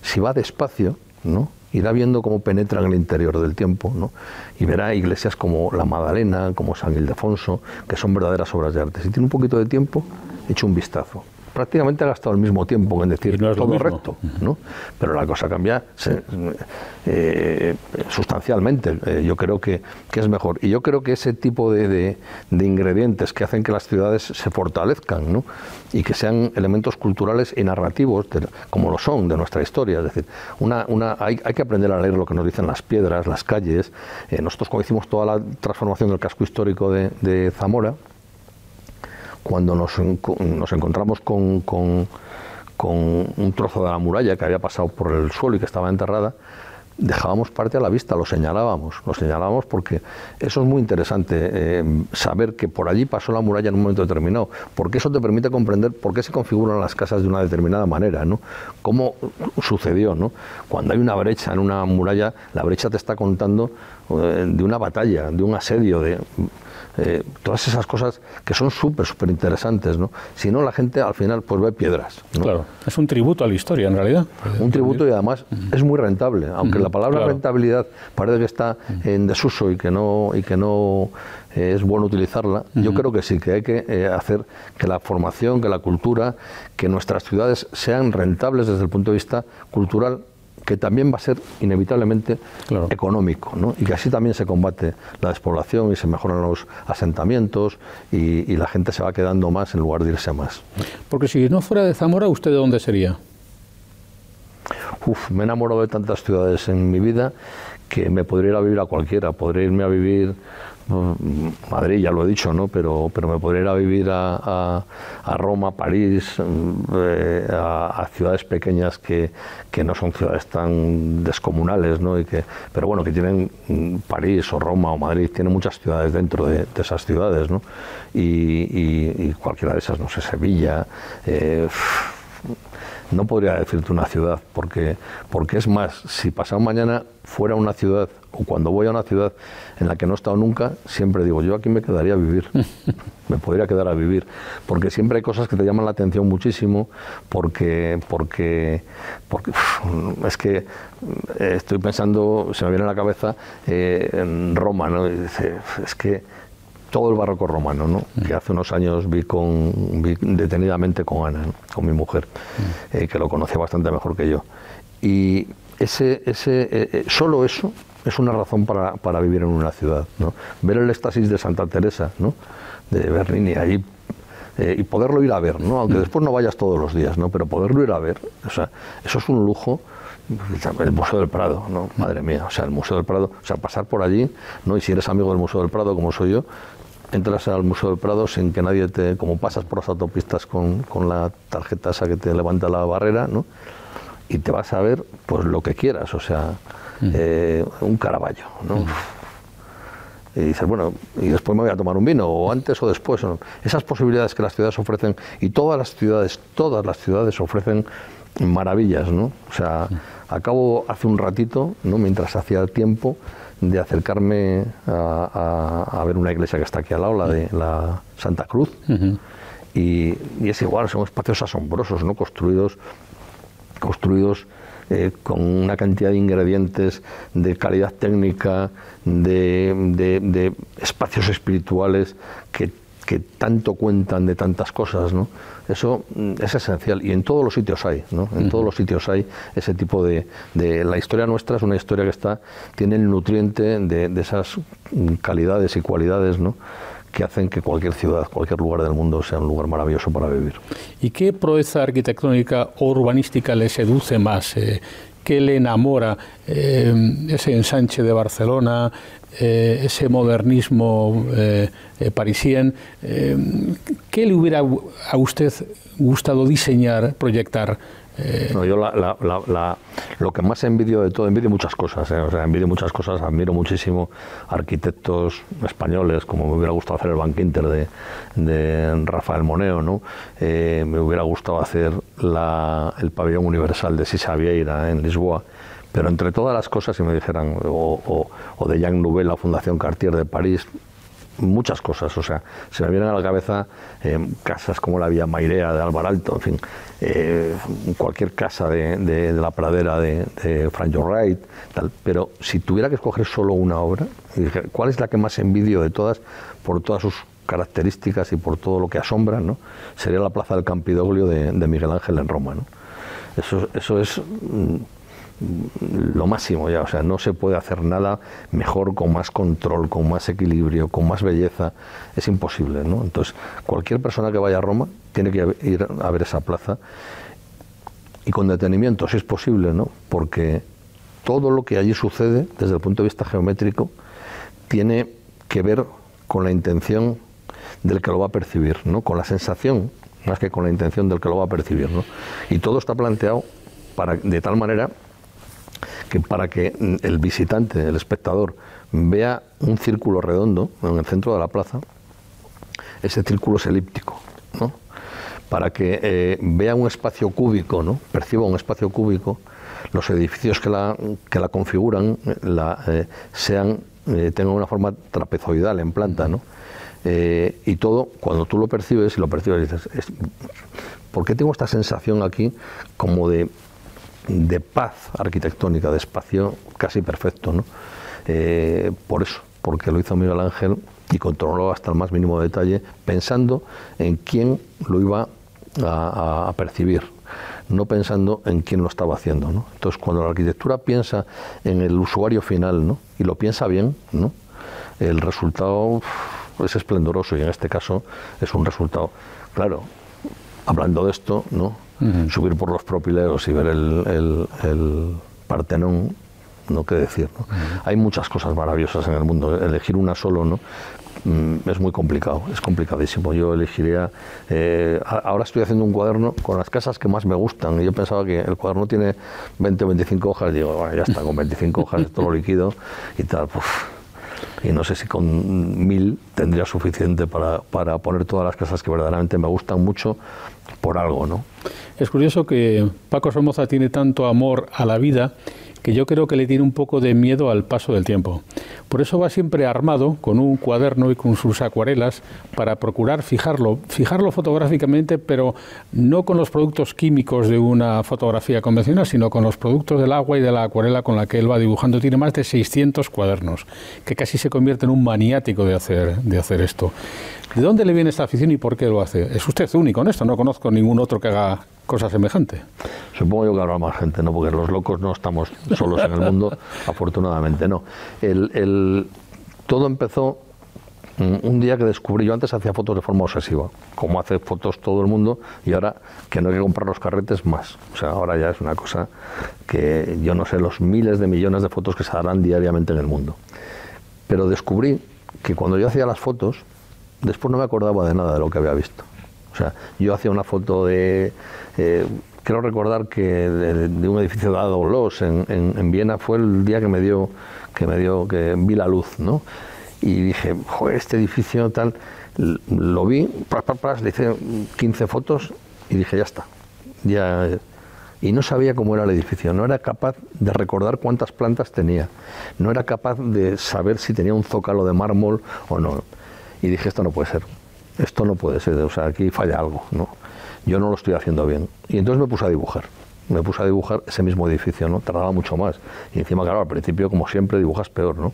Si va despacio, ¿no? irá viendo cómo penetra en el interior del tiempo, ¿no? y verá iglesias como la Magdalena, como San Ildefonso, que son verdaderas obras de arte. Si tiene un poquito de tiempo, eche un vistazo prácticamente ha gastado el mismo tiempo en decir no es todo recto, ¿no? pero la cosa cambia eh, sustancialmente. Eh, yo creo que, es mejor. Y yo creo que ese tipo de, ingredientes que hacen que las ciudades se fortalezcan ¿no? y que sean elementos culturales y narrativos, como lo son de nuestra historia. Es decir, una, una, hay, hay, que aprender a leer lo que nos dicen las piedras, las calles. Eh, nosotros, cuando hicimos toda la transformación del casco histórico de, de Zamora, cuando nos, encontramos con, con, un trozo de la muralla que había pasado por el suelo y que estaba enterrada, dejábamos parte a la vista, lo señalábamos, lo señalábamos porque eso es muy interesante, eh, saber que por allí pasó la muralla en un momento determinado, porque eso te permite comprender por qué se configuran las casas de una determinada manera, ¿no? Cómo sucedió, ¿no? Cuando hay una brecha en una muralla, la brecha te está contando eh, de una batalla, de un asedio, de eh, todas esas cosas que son súper, súper interesantes, ¿no? Si no, la gente al final pues ve piedras. Claro, es un tributo a la historia en realidad. Un tributo y además es muy rentable, aunque la palabra rentabilidad parece que está en desuso y que no, y que no eh, es bueno utilizarla, yo creo que sí, que hay que eh, hacer que la formación, que la cultura, que nuestras ciudades sean rentables desde el punto de vista cultural que también va a ser inevitablemente económico, ¿no? y que así también se combate la despoblación y se mejoran los asentamientos y, la gente se va quedando más en lugar de irse más. Porque si no fuera de Zamora, ¿usted de dónde sería? Uf, me he enamorado de tantas ciudades en mi vida que me podría ir a vivir a cualquiera, podría irme a vivir Madrid, ya lo he dicho, ¿no? pero, pero me podría ir a vivir a, Roma, París, eh, a, ciudades pequeñas que, no son ciudades tan descomunales, ¿no? y que, pero bueno, que tienen mm, París o Roma o Madrid, tienen muchas ciudades dentro de, esas ciudades, ¿no? y, cualquiera de esas, no sé, Sevilla. Eh, no podría decirte una ciudad, porque, porque es más, si pasado mañana fuera una ciudad, o cuando voy a una ciudad en la que no he estado nunca, siempre digo, yo aquí me quedaría a vivir, *laughs* me podría quedar a vivir, porque siempre hay cosas que te llaman la atención muchísimo, porque, porque, porque es que eh, estoy pensando, se me viene a la cabeza eh, en Roma, ¿no? es que todo el barroco romano, ¿no? que hace unos años vi, con, detenidamente con Ana, con mi mujer, eh, que lo conocía bastante mejor que yo. Y ese, ese, eh, solo eso es una razón para, para, vivir en una ciudad. ¿no? Ver el éxtasis de Santa Teresa, ¿no? de Bernini, allí y poderlo ir a ver, ¿no? aunque después no vayas todos los días, ¿no? pero poderlo ir a ver, o sea, eso es un lujo. El Museo del Prado, ¿no? Madre mía, o sea, el Museo del Prado, o sea, pasar por allí, ¿no? Y si eres amigo del Museo del Prado, como soy yo, entras al Museo del Prado sin que nadie te, como pasas por las autopistas con, con la tarjeta esa que te levanta la barrera, ¿no? Y te vas a ver pues lo que quieras, o sea, mm. eh, un caraballo, ¿no? Mm. y dices, bueno, y después me voy a tomar un vino, o antes o después. Esas posibilidades que las ciudades ofrecen, y todas las ciudades, todas las ciudades ofrecen maravillas, ¿no? O sea, acabo hace un ratito, ¿no? mientras hacía tiempo, de acercarme a, ver una iglesia que está aquí al lado, la de la Santa Cruz, y, y, es igual, son espacios asombrosos, ¿no? Construidos, construidos eh, con una cantidad de ingredientes, de calidad técnica, de, espacios espirituales que, tanto cuentan de tantas cosas, ¿no? Eso mm, es esencial y en todos los sitios hay, ¿no? En todos los sitios hay ese tipo de, La historia nuestra es una historia que está tiene el nutriente de, de esas calidades y cualidades, ¿no? Que hacen que cualquier ciudad, cualquier lugar del mundo sea un lugar maravilloso para vivir. ¿Y qué proeza arquitectónica o urbanística le seduce más? Eh, ¿Qué le enamora? Eh, ese ensanche de Barcelona, eh, ese modernismo parisien. ¿Qué le hubiera a usted gustado diseñar, proyectar? Eh, no, yo lo que más envidio de todo, envidio muchas cosas, eh, o envidio muchas cosas, admiro muchísimo arquitectos españoles, como me hubiera gustado hacer el Bank Inter de, de Rafael Moneo, ¿no? Eh, me hubiera gustado hacer el pabellón universal de Sisa Vieira en Lisboa, pero entre todas las cosas, si me dijeran, o, o de Jean Nouvel, la Fundación Cartier de París, muchas cosas, o sea, se me vienen a la cabeza eh, casas como la Vía Mairea de Alto, en fin, eh, cualquier casa de, la pradera de, de Frank Wright, pero si tuviera que escoger solo una obra, ¿cuál es la que más envidio de todas por todas sus características y por todo lo que asombra, ¿no? sería la Plaza del Campidoglio de, Miguel Ángel en Roma. ¿no? Eso, eso es mm, lo máximo ya, o sea, no se puede hacer nada mejor, con más control, con más equilibrio, con más belleza, es imposible, ¿no? Entonces, cualquier persona que vaya a Roma tiene que ir a ver esa plaza y con detenimiento, si es posible, ¿no? Porque todo lo que allí sucede, desde el punto de vista geométrico, tiene que ver con la intención del que lo va a percibir, ¿no? Con la sensación, más que con la intención del que lo va a percibir, ¿no? Y todo está planteado para, de tal manera para que el visitante, el espectador, vea un círculo redondo en el centro de la plaza, ese círculo es elíptico, ¿no? Para que eh, vea un espacio cúbico, ¿no? Perciba un espacio cúbico, los edificios que la, que la configuran la, eh, sean, eh, tengan una forma trapezoidal en planta, ¿no? y todo, cuando tú lo percibes y lo percibes, dices, ¿por qué tengo esta sensación aquí como de de paz arquitectónica, de espacio casi perfecto. ¿no? Eh, por eso, porque lo hizo Miguel Ángel y controló hasta el más mínimo detalle, pensando en quién lo iba a, percibir, no pensando en quién lo estaba haciendo. ¿no? Entonces, cuando la arquitectura piensa en el usuario final ¿no? y lo piensa bien, ¿no? el resultado es esplendoroso y en este caso es un resultado. Claro, hablando de esto, ¿no? Subir por los propileos y ver el, Partenón, no qué decir. ¿no? Hay muchas cosas maravillosas en el mundo. Elegir una solo no mm, es muy complicado, es complicadísimo. Yo elegiría. Eh, ahora estoy haciendo un cuaderno con las casas que más me gustan. Y yo pensaba que el cuaderno tiene 20 o 25 hojas. Y digo, bueno, ya está, con 25 hojas esto lo líquido y tal. Y no sé si con mil tendría suficiente para, para poner todas las casas que verdaderamente me gustan mucho por algo, ¿no? Es curioso que Paco Somoza tiene tanto amor a la vida que yo creo que le tiene un poco de miedo al paso del tiempo. Por eso va siempre armado con un cuaderno y con sus acuarelas para procurar fijarlo, fijarlo fotográficamente, pero no con los productos químicos de una fotografía convencional, sino con los productos del agua y de la acuarela con la que él va dibujando. Tiene más de 600 cuadernos, que casi se convierte en un maniático de hacer, de hacer esto. ¿De dónde le viene esta afición y por qué lo hace? Es usted único en esto, no conozco ningún otro que haga cosa semejante. Supongo yo que habrá más gente, ¿no? Porque los locos no estamos solos en el mundo, *laughs* afortunadamente no. El, todo empezó un día que descubrí, yo antes hacía fotos de forma obsesiva, como hace fotos todo el mundo, y ahora que no hay que comprar los carretes más. O sea, ahora ya es una cosa que yo no sé los miles de millones de fotos que se harán diariamente en el mundo. Pero descubrí que cuando yo hacía las fotos, después no me acordaba de nada de lo que había visto. O sea, yo hacía una foto de... Eh, quiero recordar que de, un edificio de Adolfo en, en, Viena fue el día que me dio, que me dio, que vi la luz, ¿no? y dije, joder, este edificio tal, lo vi, le hice 15 fotos y dije, ya está, ya y no sabía cómo era el edificio, no era capaz de recordar cuántas plantas tenía, no era capaz de saber si tenía un zócalo de mármol o no. Y dije, esto no puede ser, esto no puede ser, o sea, aquí falla algo, ¿no? Yo no lo estoy haciendo bien. Y entonces me puse a dibujar, me puse a dibujar ese mismo edificio, ¿no? Tardaba mucho más. Y encima, claro, al principio, como siempre, dibujas peor, ¿no?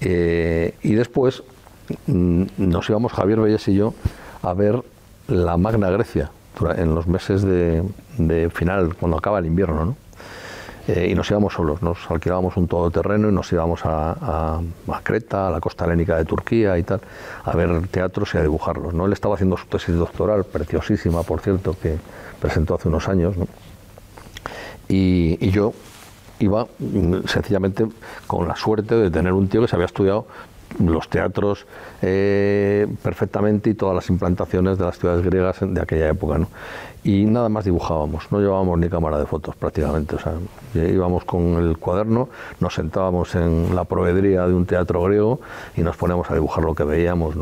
Eh, y después mm, nos íbamos, Javier Belles y yo, a ver la Magna Grecia, en los meses de, final, cuando acaba el invierno, ¿no? Eh, y nos íbamos solos, nos alquilábamos un todoterreno y nos íbamos a, Creta, a la costa helénica de Turquía y tal, a ver teatros y a dibujarlos. ¿no? Él estaba haciendo su tesis doctoral, preciosísima, por cierto, que presentó hace unos años, y, y yo iba sencillamente con la suerte de tener un tío que se había estudiado los teatros eh, perfectamente y todas las implantaciones de las ciudades griegas de aquella época. ¿no? Y nada más dibujábamos, no llevábamos ni cámara de fotos prácticamente. O sea, íbamos con el cuaderno, nos sentábamos en la proveeduría de un teatro griego y nos poníamos a dibujar lo que veíamos.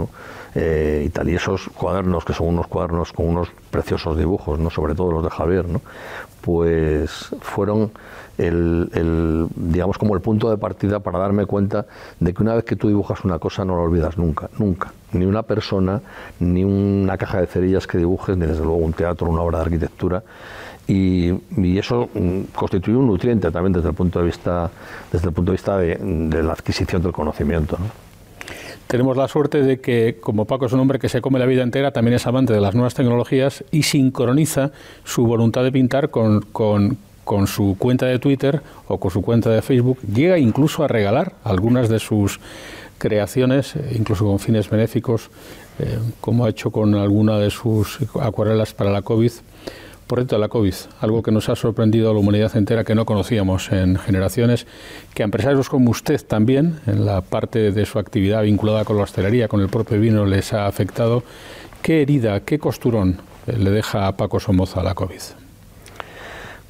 Eh, y tal. Y esos cuadernos, que son unos cuadernos con unos preciosos dibujos, ¿no? sobre todo los de Javier, ¿no? pues fueron el, digamos como el punto de partida para darme cuenta de que una vez que tú dibujas una cosa no la olvidas nunca, nunca. Ni una persona, ni una caja de cerillas que dibujes, ni desde luego un teatro, una obra de arquitectura. Y, eso mm, constituye un nutriente también desde el punto de vista, desde el punto de, vista de, la adquisición del conocimiento. Tenemos la suerte de que, como Paco es un hombre que se come la vida entera, también es amante de las nuevas tecnologías y sincroniza su voluntad de pintar con, con su cuenta de Twitter o con su cuenta de Facebook, llega incluso a regalar algunas de sus creaciones, eh, incluso con fines benéficos, eh, como ha hecho con alguna de sus acuarelas para la COVID. Por cierto, la COVID, algo que nos ha sorprendido a la humanidad entera que no conocíamos en generaciones, que a empresarios como usted también, en la parte de su actividad vinculada con la hostelería, con el propio vino, les ha afectado. ¿Qué herida, qué costurón eh, le deja a Paco Somoza la COVID?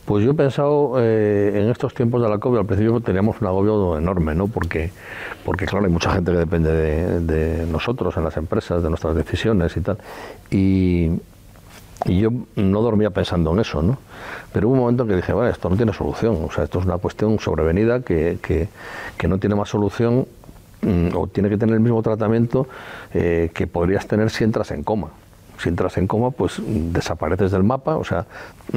Pues yo he pensado eh, en estos tiempos de la COVID, al principio teníamos un agobio enorme, ¿no? Porque, porque claro, hay mucha gente que depende de, nosotros en las empresas, de nuestras decisiones y tal. Y, yo no dormía pensando en eso, ¿no? Pero hubo un momento en que dije, bueno, esto no tiene solución, o sea, esto es una cuestión sobrevenida que, que, no tiene más solución mm, o tiene que tener el mismo tratamiento eh, que podrías tener si entras en coma si entras en coma, pues desapareces del mapa, o sea,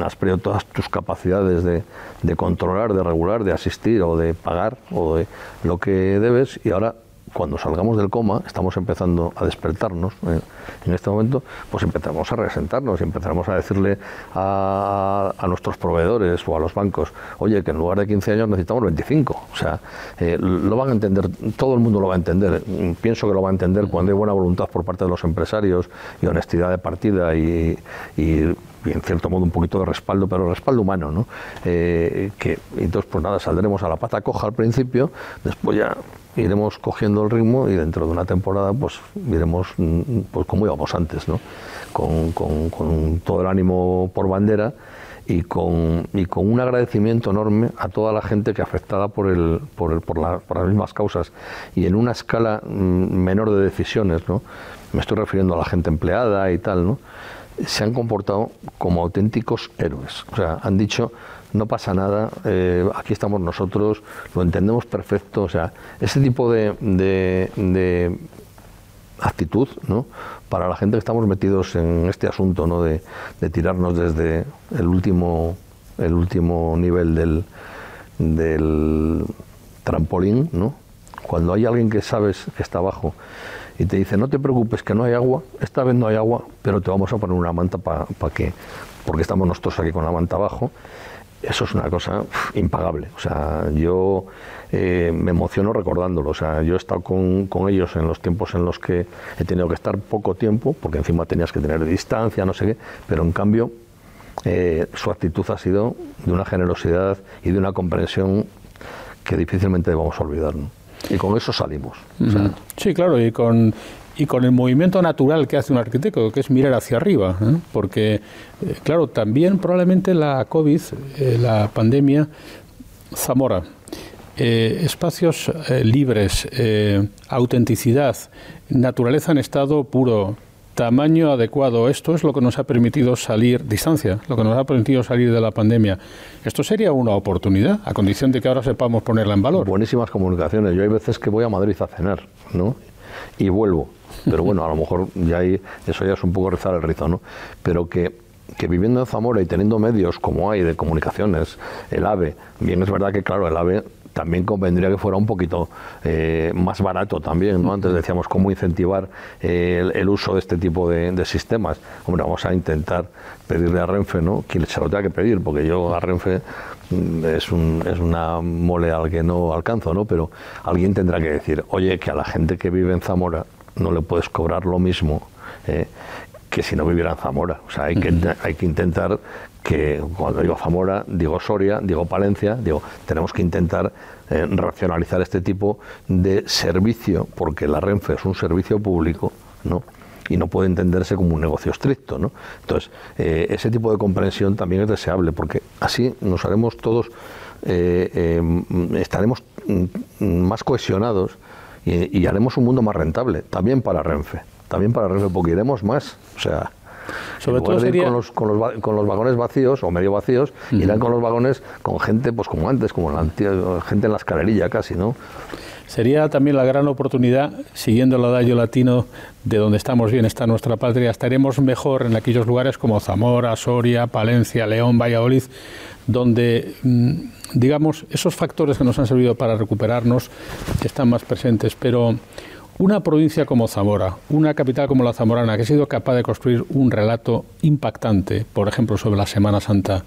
has perdido todas tus capacidades de, de, controlar, de regular, de asistir o de pagar o de lo que debes y ahora cuando salgamos del coma, estamos empezando a despertarnos eh, en este momento, pues empezamos a resentarnos y empezamos a decirle a, nuestros proveedores o a los bancos, oye, que en lugar de 15 años necesitamos 25. O sea, eh, lo van a entender, todo el mundo lo va a entender. Pienso que lo va a entender cuando hay buena voluntad por parte de los empresarios y honestidad de partida y, en cierto modo un poquito de respaldo, pero respaldo humano, ¿no? Eh, que entonces pues nada, saldremos a la pata coja al principio, después ya iremos cogiendo el ritmo y dentro de una temporada pues iremos mm, pues como íbamos antes, ¿no? Con, con, todo el ánimo por bandera y con, y con un agradecimiento enorme a toda la gente que afectada por, el, por, el, por, por las mismas causas y en una escala mm, menor de decisiones, ¿no? me estoy refiriendo a la gente empleada y tal, ¿no? se han comportado como auténticos héroes. O sea, han dicho, no pasa nada, eh, aquí estamos nosotros, lo entendemos perfecto. O sea, ese tipo de, actitud, ¿no? Para la gente que estamos metidos en este asunto, ¿no? De, de tirarnos desde el último, el último nivel del, del trampolín, ¿no? Cuando hay alguien que sabes que está abajo y te dice, no te preocupes que no hay agua, esta vez no hay agua, pero te vamos a poner una manta para que, porque estamos nosotros aquí con la manta abajo, eso es una cosa impagable. O sea, yo eh, me emociono recordándolo. O sea, yo he estado con, con, ellos en los tiempos en los que he tenido que estar poco tiempo, porque encima tenías que tener distancia, no sé qué, pero en cambio eh, su actitud ha sido de una generosidad y de una comprensión que difícilmente vamos a olvidar. Y con eso salimos. sí, claro, y con, y con el movimiento natural que hace un arquitecto, que es mirar hacia arriba, ¿eh? porque, eh, claro, también probablemente la COVID, eh, la pandemia, Zamora, espacios libres, autenticidad, naturaleza en estado puro, tamaño adecuado, esto es lo que nos ha permitido salir, distancia, lo que nos ha permitido salir de la pandemia. Esto sería una oportunidad, a condición de que ahora sepamos ponerla en valor. Buenísimas comunicaciones. Yo hay veces que voy a Madrid a cenar, ¿no? Y vuelvo. Pero bueno, a lo mejor ya hay, eso ya es un poco rezar el rizo, ¿no? Pero que que viviendo en Zamora y teniendo medios como hay de comunicaciones, el AVE, bien es verdad que claro, el AVE también convendría que fuera un poquito eh, más barato también, ¿no? Antes decíamos cómo incentivar eh, el, uso de este tipo de, sistemas. Hombre, vamos a intentar pedirle a Renfe, ¿no? Quien se lo tenga que pedir, porque yo a Renfe mm, es, un, es una mole al que no alcanzo, ¿no? Pero alguien tendrá que decir, oye, que a la gente que vive en Zamora no le puedes cobrar lo mismo eh, que si no viviera en Zamora. O sea, hay que, hay que intentar que, cuando digo Zamora, digo Soria, digo Palencia, digo, tenemos que intentar eh, racionalizar este tipo de servicio, porque la Renfe es un servicio público, ¿no? y no puede entenderse como un negocio estricto. ¿no? Entonces, eh, ese tipo de comprensión también es deseable, porque así nos haremos todos, eh, estaremos mm, más cohesionados y, y, haremos un mundo más rentable, también para Renfe también para Renfe, porque iremos más. O sea, sobre todo con, los, con, los, con, los, vagones vacíos o medio vacíos, irán con los vagones con gente, pues como antes, como la gente en la escalerilla casi, ¿no? Sería también la gran oportunidad, siguiendo el adagio latino de donde estamos bien, está nuestra patria, estaremos mejor en aquellos lugares como Zamora, Soria, Palencia, León, Valladolid, donde, mm, digamos, esos factores que nos han servido para recuperarnos están más presentes. Pero una provincia como Zamora, una capital como la Zamorana, que ha sido capaz de construir un relato impactante, por ejemplo, sobre la Semana Santa,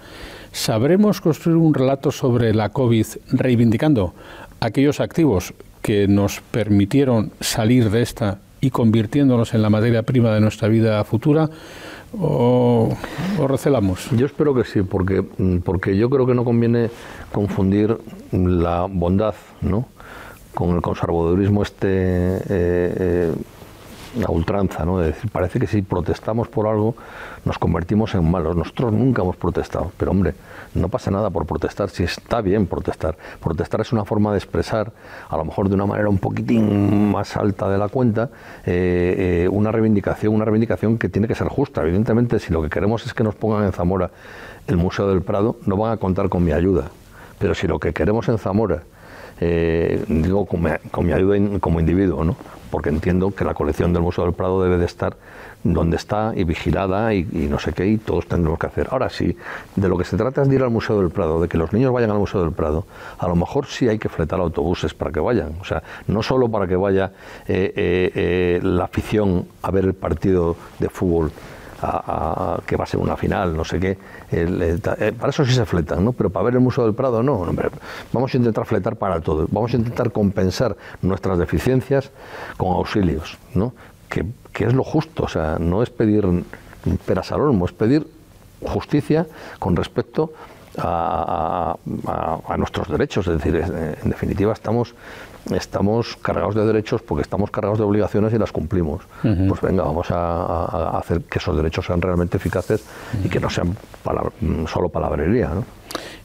¿sabremos construir un relato sobre la COVID reivindicando aquellos activos que nos permitieron salir de esta y convirtiéndonos en la materia prima de nuestra vida futura? ¿O, recelamos? Yo espero que sí, porque, porque yo creo que no conviene confundir la bondad, ¿no? con el conservadurismo este eh, eh, a ultranza, ¿no? decir, parece que si protestamos por algo nos convertimos en malos. Nosotros nunca hemos protestado, pero hombre, no pasa nada por protestar, si está bien protestar. Protestar es una forma de expresar, a lo mejor de una manera un poquitín más alta de la cuenta, eh, una reivindicación, una reivindicación que tiene que ser justa. Evidentemente, si lo que queremos es que nos pongan en Zamora el Museo del Prado, no van a contar con mi ayuda. Pero si lo que queremos en Zamora eh, digo con mi, ayuda como individuo, ¿no? Porque entiendo que la colección del Museo del Prado debe de estar donde está y vigilada y, no sé qué, y todos tendremos que hacer. Ahora, sí, de lo que se trata es de ir al Museo del Prado, de que los niños vayan al Museo del Prado, a lo mejor sí hay que fletar autobuses para que vayan. O sea, no solo para que vaya eh, eh, la afición a ver el partido de fútbol a, que va a ser una final, no sé qué. Eh, para eso sí se fletan, ¿no? Pero para ver el Museo del Prado, no. vamos a intentar fletar para todo. Vamos a intentar compensar nuestras deficiencias con auxilios, ¿no? Que, es lo justo, o sea, no es pedir peras al olmo, es pedir justicia con respecto a, a, nuestros derechos. Es decir, en definitiva, estamos estamos cargados de derechos porque estamos cargados de obligaciones y las cumplimos. Pues venga, vamos a, hacer que esos derechos sean realmente eficaces y que no sean solo palabrería. ¿no?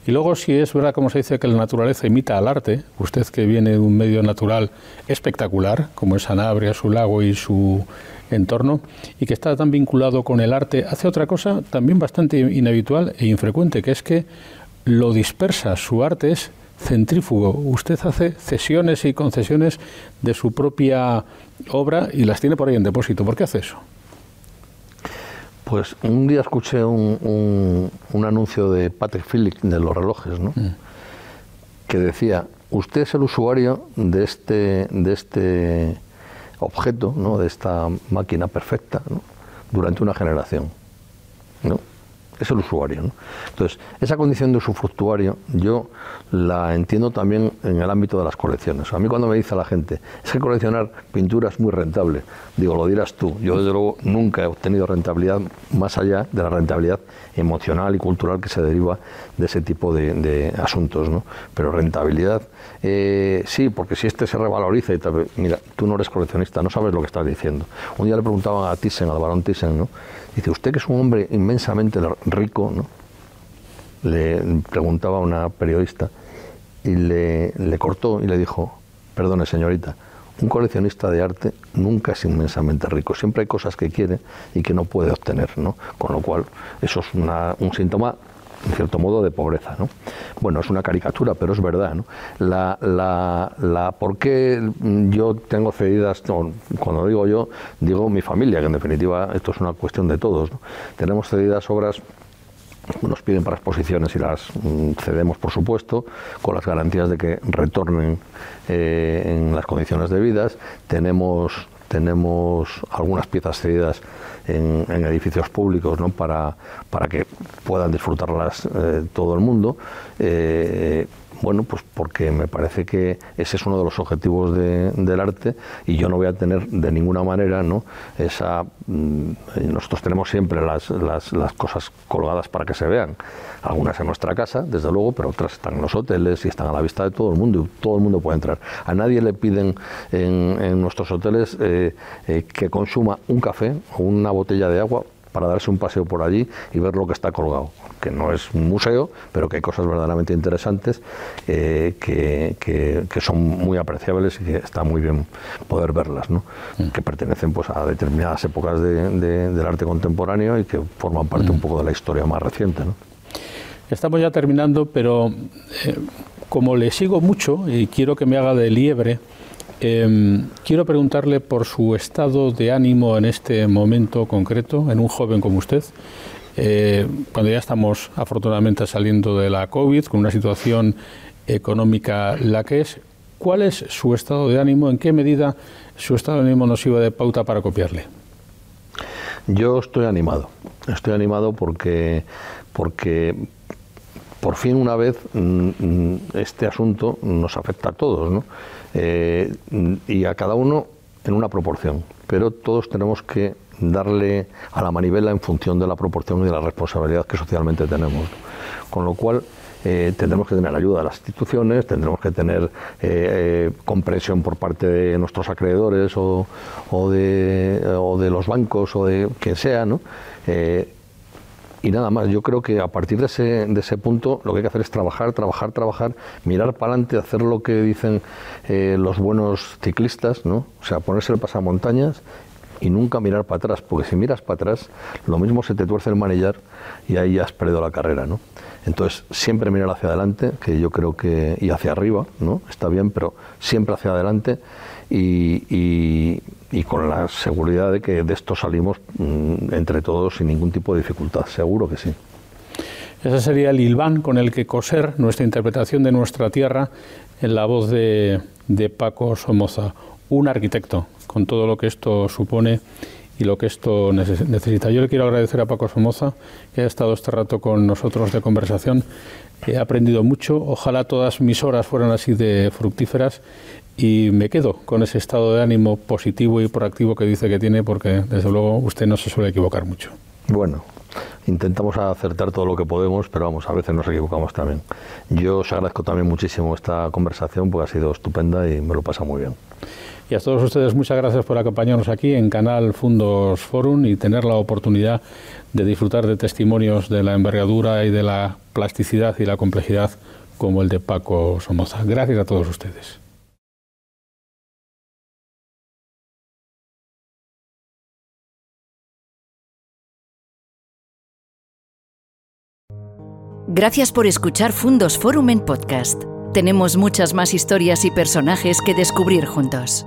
Y luego, si es verdad, como se dice, que la naturaleza imita al arte, usted que viene de un medio natural espectacular, como es Sanabria, su lago y su entorno, y que está tan vinculado con el arte, hace otra cosa también bastante inhabitual e infrecuente, que es que lo dispersa. Su arte es centrífugo. Usted hace cesiones y concesiones de su propia obra y las tiene por ahí en depósito. ¿Por qué hace eso? Pues un día escuché un, anuncio de Patrick Phillips de los relojes, ¿no? Mm. que decía, usted es el usuario de este, de este objeto, ¿no? de esta máquina perfecta, durante una generación. ¿no? Es el usuario. Entonces, esa condición de usufructuario yo la entiendo también en el ámbito de las colecciones. A mí cuando me dice la gente, es que coleccionar pintura es muy rentable, digo, lo dirás tú. Yo desde luego nunca he obtenido rentabilidad más allá de la rentabilidad emocional y cultural que se deriva de ese tipo de, asuntos. ¿no? Pero rentabilidad, eh, sí, porque si este se revaloriza y tal, mira, tú no eres coleccionista, no sabes lo que estás diciendo. Un día le preguntaba a Thyssen, al barón Thyssen, ¿no? Dice, usted que es un hombre inmensamente rico, ¿no? Le preguntaba a una periodista, y le, le cortó y le dijo, perdone señorita, un coleccionista de arte nunca es inmensamente rico, siempre hay cosas que quiere y que no puede obtener, ¿no? Con lo cual, eso es un síntoma en cierto modo de pobreza, ¿no? Bueno, es una caricatura, pero es verdad, ¿no? La, la, la, ¿Por qué yo tengo cedidas, cuando digo yo, digo mi familia, que en definitiva esto es una cuestión de todos, Tenemos cedidas obras nos piden para exposiciones y las mm, cedemos, por supuesto, con las garantías de que retornen eh, en las condiciones debidas. Tenemos, tenemos algunas piezas cedidas en, edificios públicos ¿no? para, para que puedan disfrutarlas eh, todo el mundo. Eh, bueno, pues porque me parece que ese es uno de los objetivos del arte y yo no voy a tener de ninguna manera, ¿no? Esa, mm, nosotros tenemos siempre las, cosas colgadas para que se vean, algunas en nuestra casa, desde luego, pero otras están en los hoteles y están a la vista de todo el mundo y todo el mundo puede entrar. A nadie le piden en, en nuestros hoteles eh, eh, que consuma un café o una botella de agua para darse un paseo por allí y ver lo que está colgado, que no es un museo, pero que hay cosas verdaderamente interesantes eh, que, que, son muy apreciables y que está muy bien poder verlas, ¿no? Mm. que pertenecen pues, a determinadas épocas de, del arte contemporáneo y que forman parte un mm. poco de la historia más reciente. ¿no? Estamos ya terminando, pero eh, como le sigo mucho y quiero que me haga de liebre, Em, quiero preguntarle por su estado de ánimo en este momento concreto, en un joven como usted, eh, cuando ya estamos afortunadamente saliendo de la COVID, con una situación económica la que es. ¿Cuál es su estado de ánimo? ¿En qué medida su estado de ánimo nos iba de pauta para copiarle? Yo estoy animado. Estoy animado porque, porque por fin una vez mm, este asunto nos afecta a todos, ¿no? Eh, y a cada uno en una proporción, pero todos tenemos que darle a la manivela en función de la proporción y de la responsabilidad que socialmente tenemos. Con lo cual, eh, tendremos que tener ayuda de las instituciones, tendremos que tener eh, comprensión por parte de nuestros acreedores o, de, o, de, los bancos o de quien sea, ¿no? y nada más. Yo creo que a partir de ese, de ese punto lo que hay que hacer es trabajar, trabajar, trabajar, mirar para adelante, hacer lo que dicen eh, los buenos ciclistas, ¿no? O sea, ponerse el pasamontañas y nunca mirar para atrás, porque si miras para atrás, lo mismo se te tuerce el manillar y ahí ya has perdido la carrera, ¿no? Entonces, siempre mirar hacia adelante, que yo creo que, y hacia arriba, ¿no? Está bien, pero siempre hacia adelante y, con la seguridad de que de esto salimos mm, entre todos sin ningún tipo de dificultad, seguro que sí. Ese sería el hilván con el que coser nuestra interpretación de nuestra tierra en la voz de, de Paco Somoza, un arquitecto, con todo lo que esto supone y lo que esto necesita. Yo le quiero agradecer a Paco Somoza que haya estado este rato con nosotros de conversación. He aprendido mucho. Ojalá todas mis horas fueran así de fructíferas y me quedo con ese estado de ánimo positivo y proactivo que dice que tiene porque desde luego usted no se suele equivocar mucho. Bueno, intentamos acertar todo lo que podemos, pero vamos, a veces nos equivocamos también. Yo os agradezco también muchísimo esta conversación porque ha sido estupenda y me lo pasa muy bien. Y a todos ustedes muchas gracias por acompañarnos aquí en Canal Fundos Forum y tener la oportunidad de disfrutar de testimonios de la envergadura y de la plasticidad y la complejidad como el de Paco Somoza. Gracias a todos ustedes. Gracias por escuchar Fundos Forum en podcast. Tenemos muchas más historias y personajes que descubrir juntos.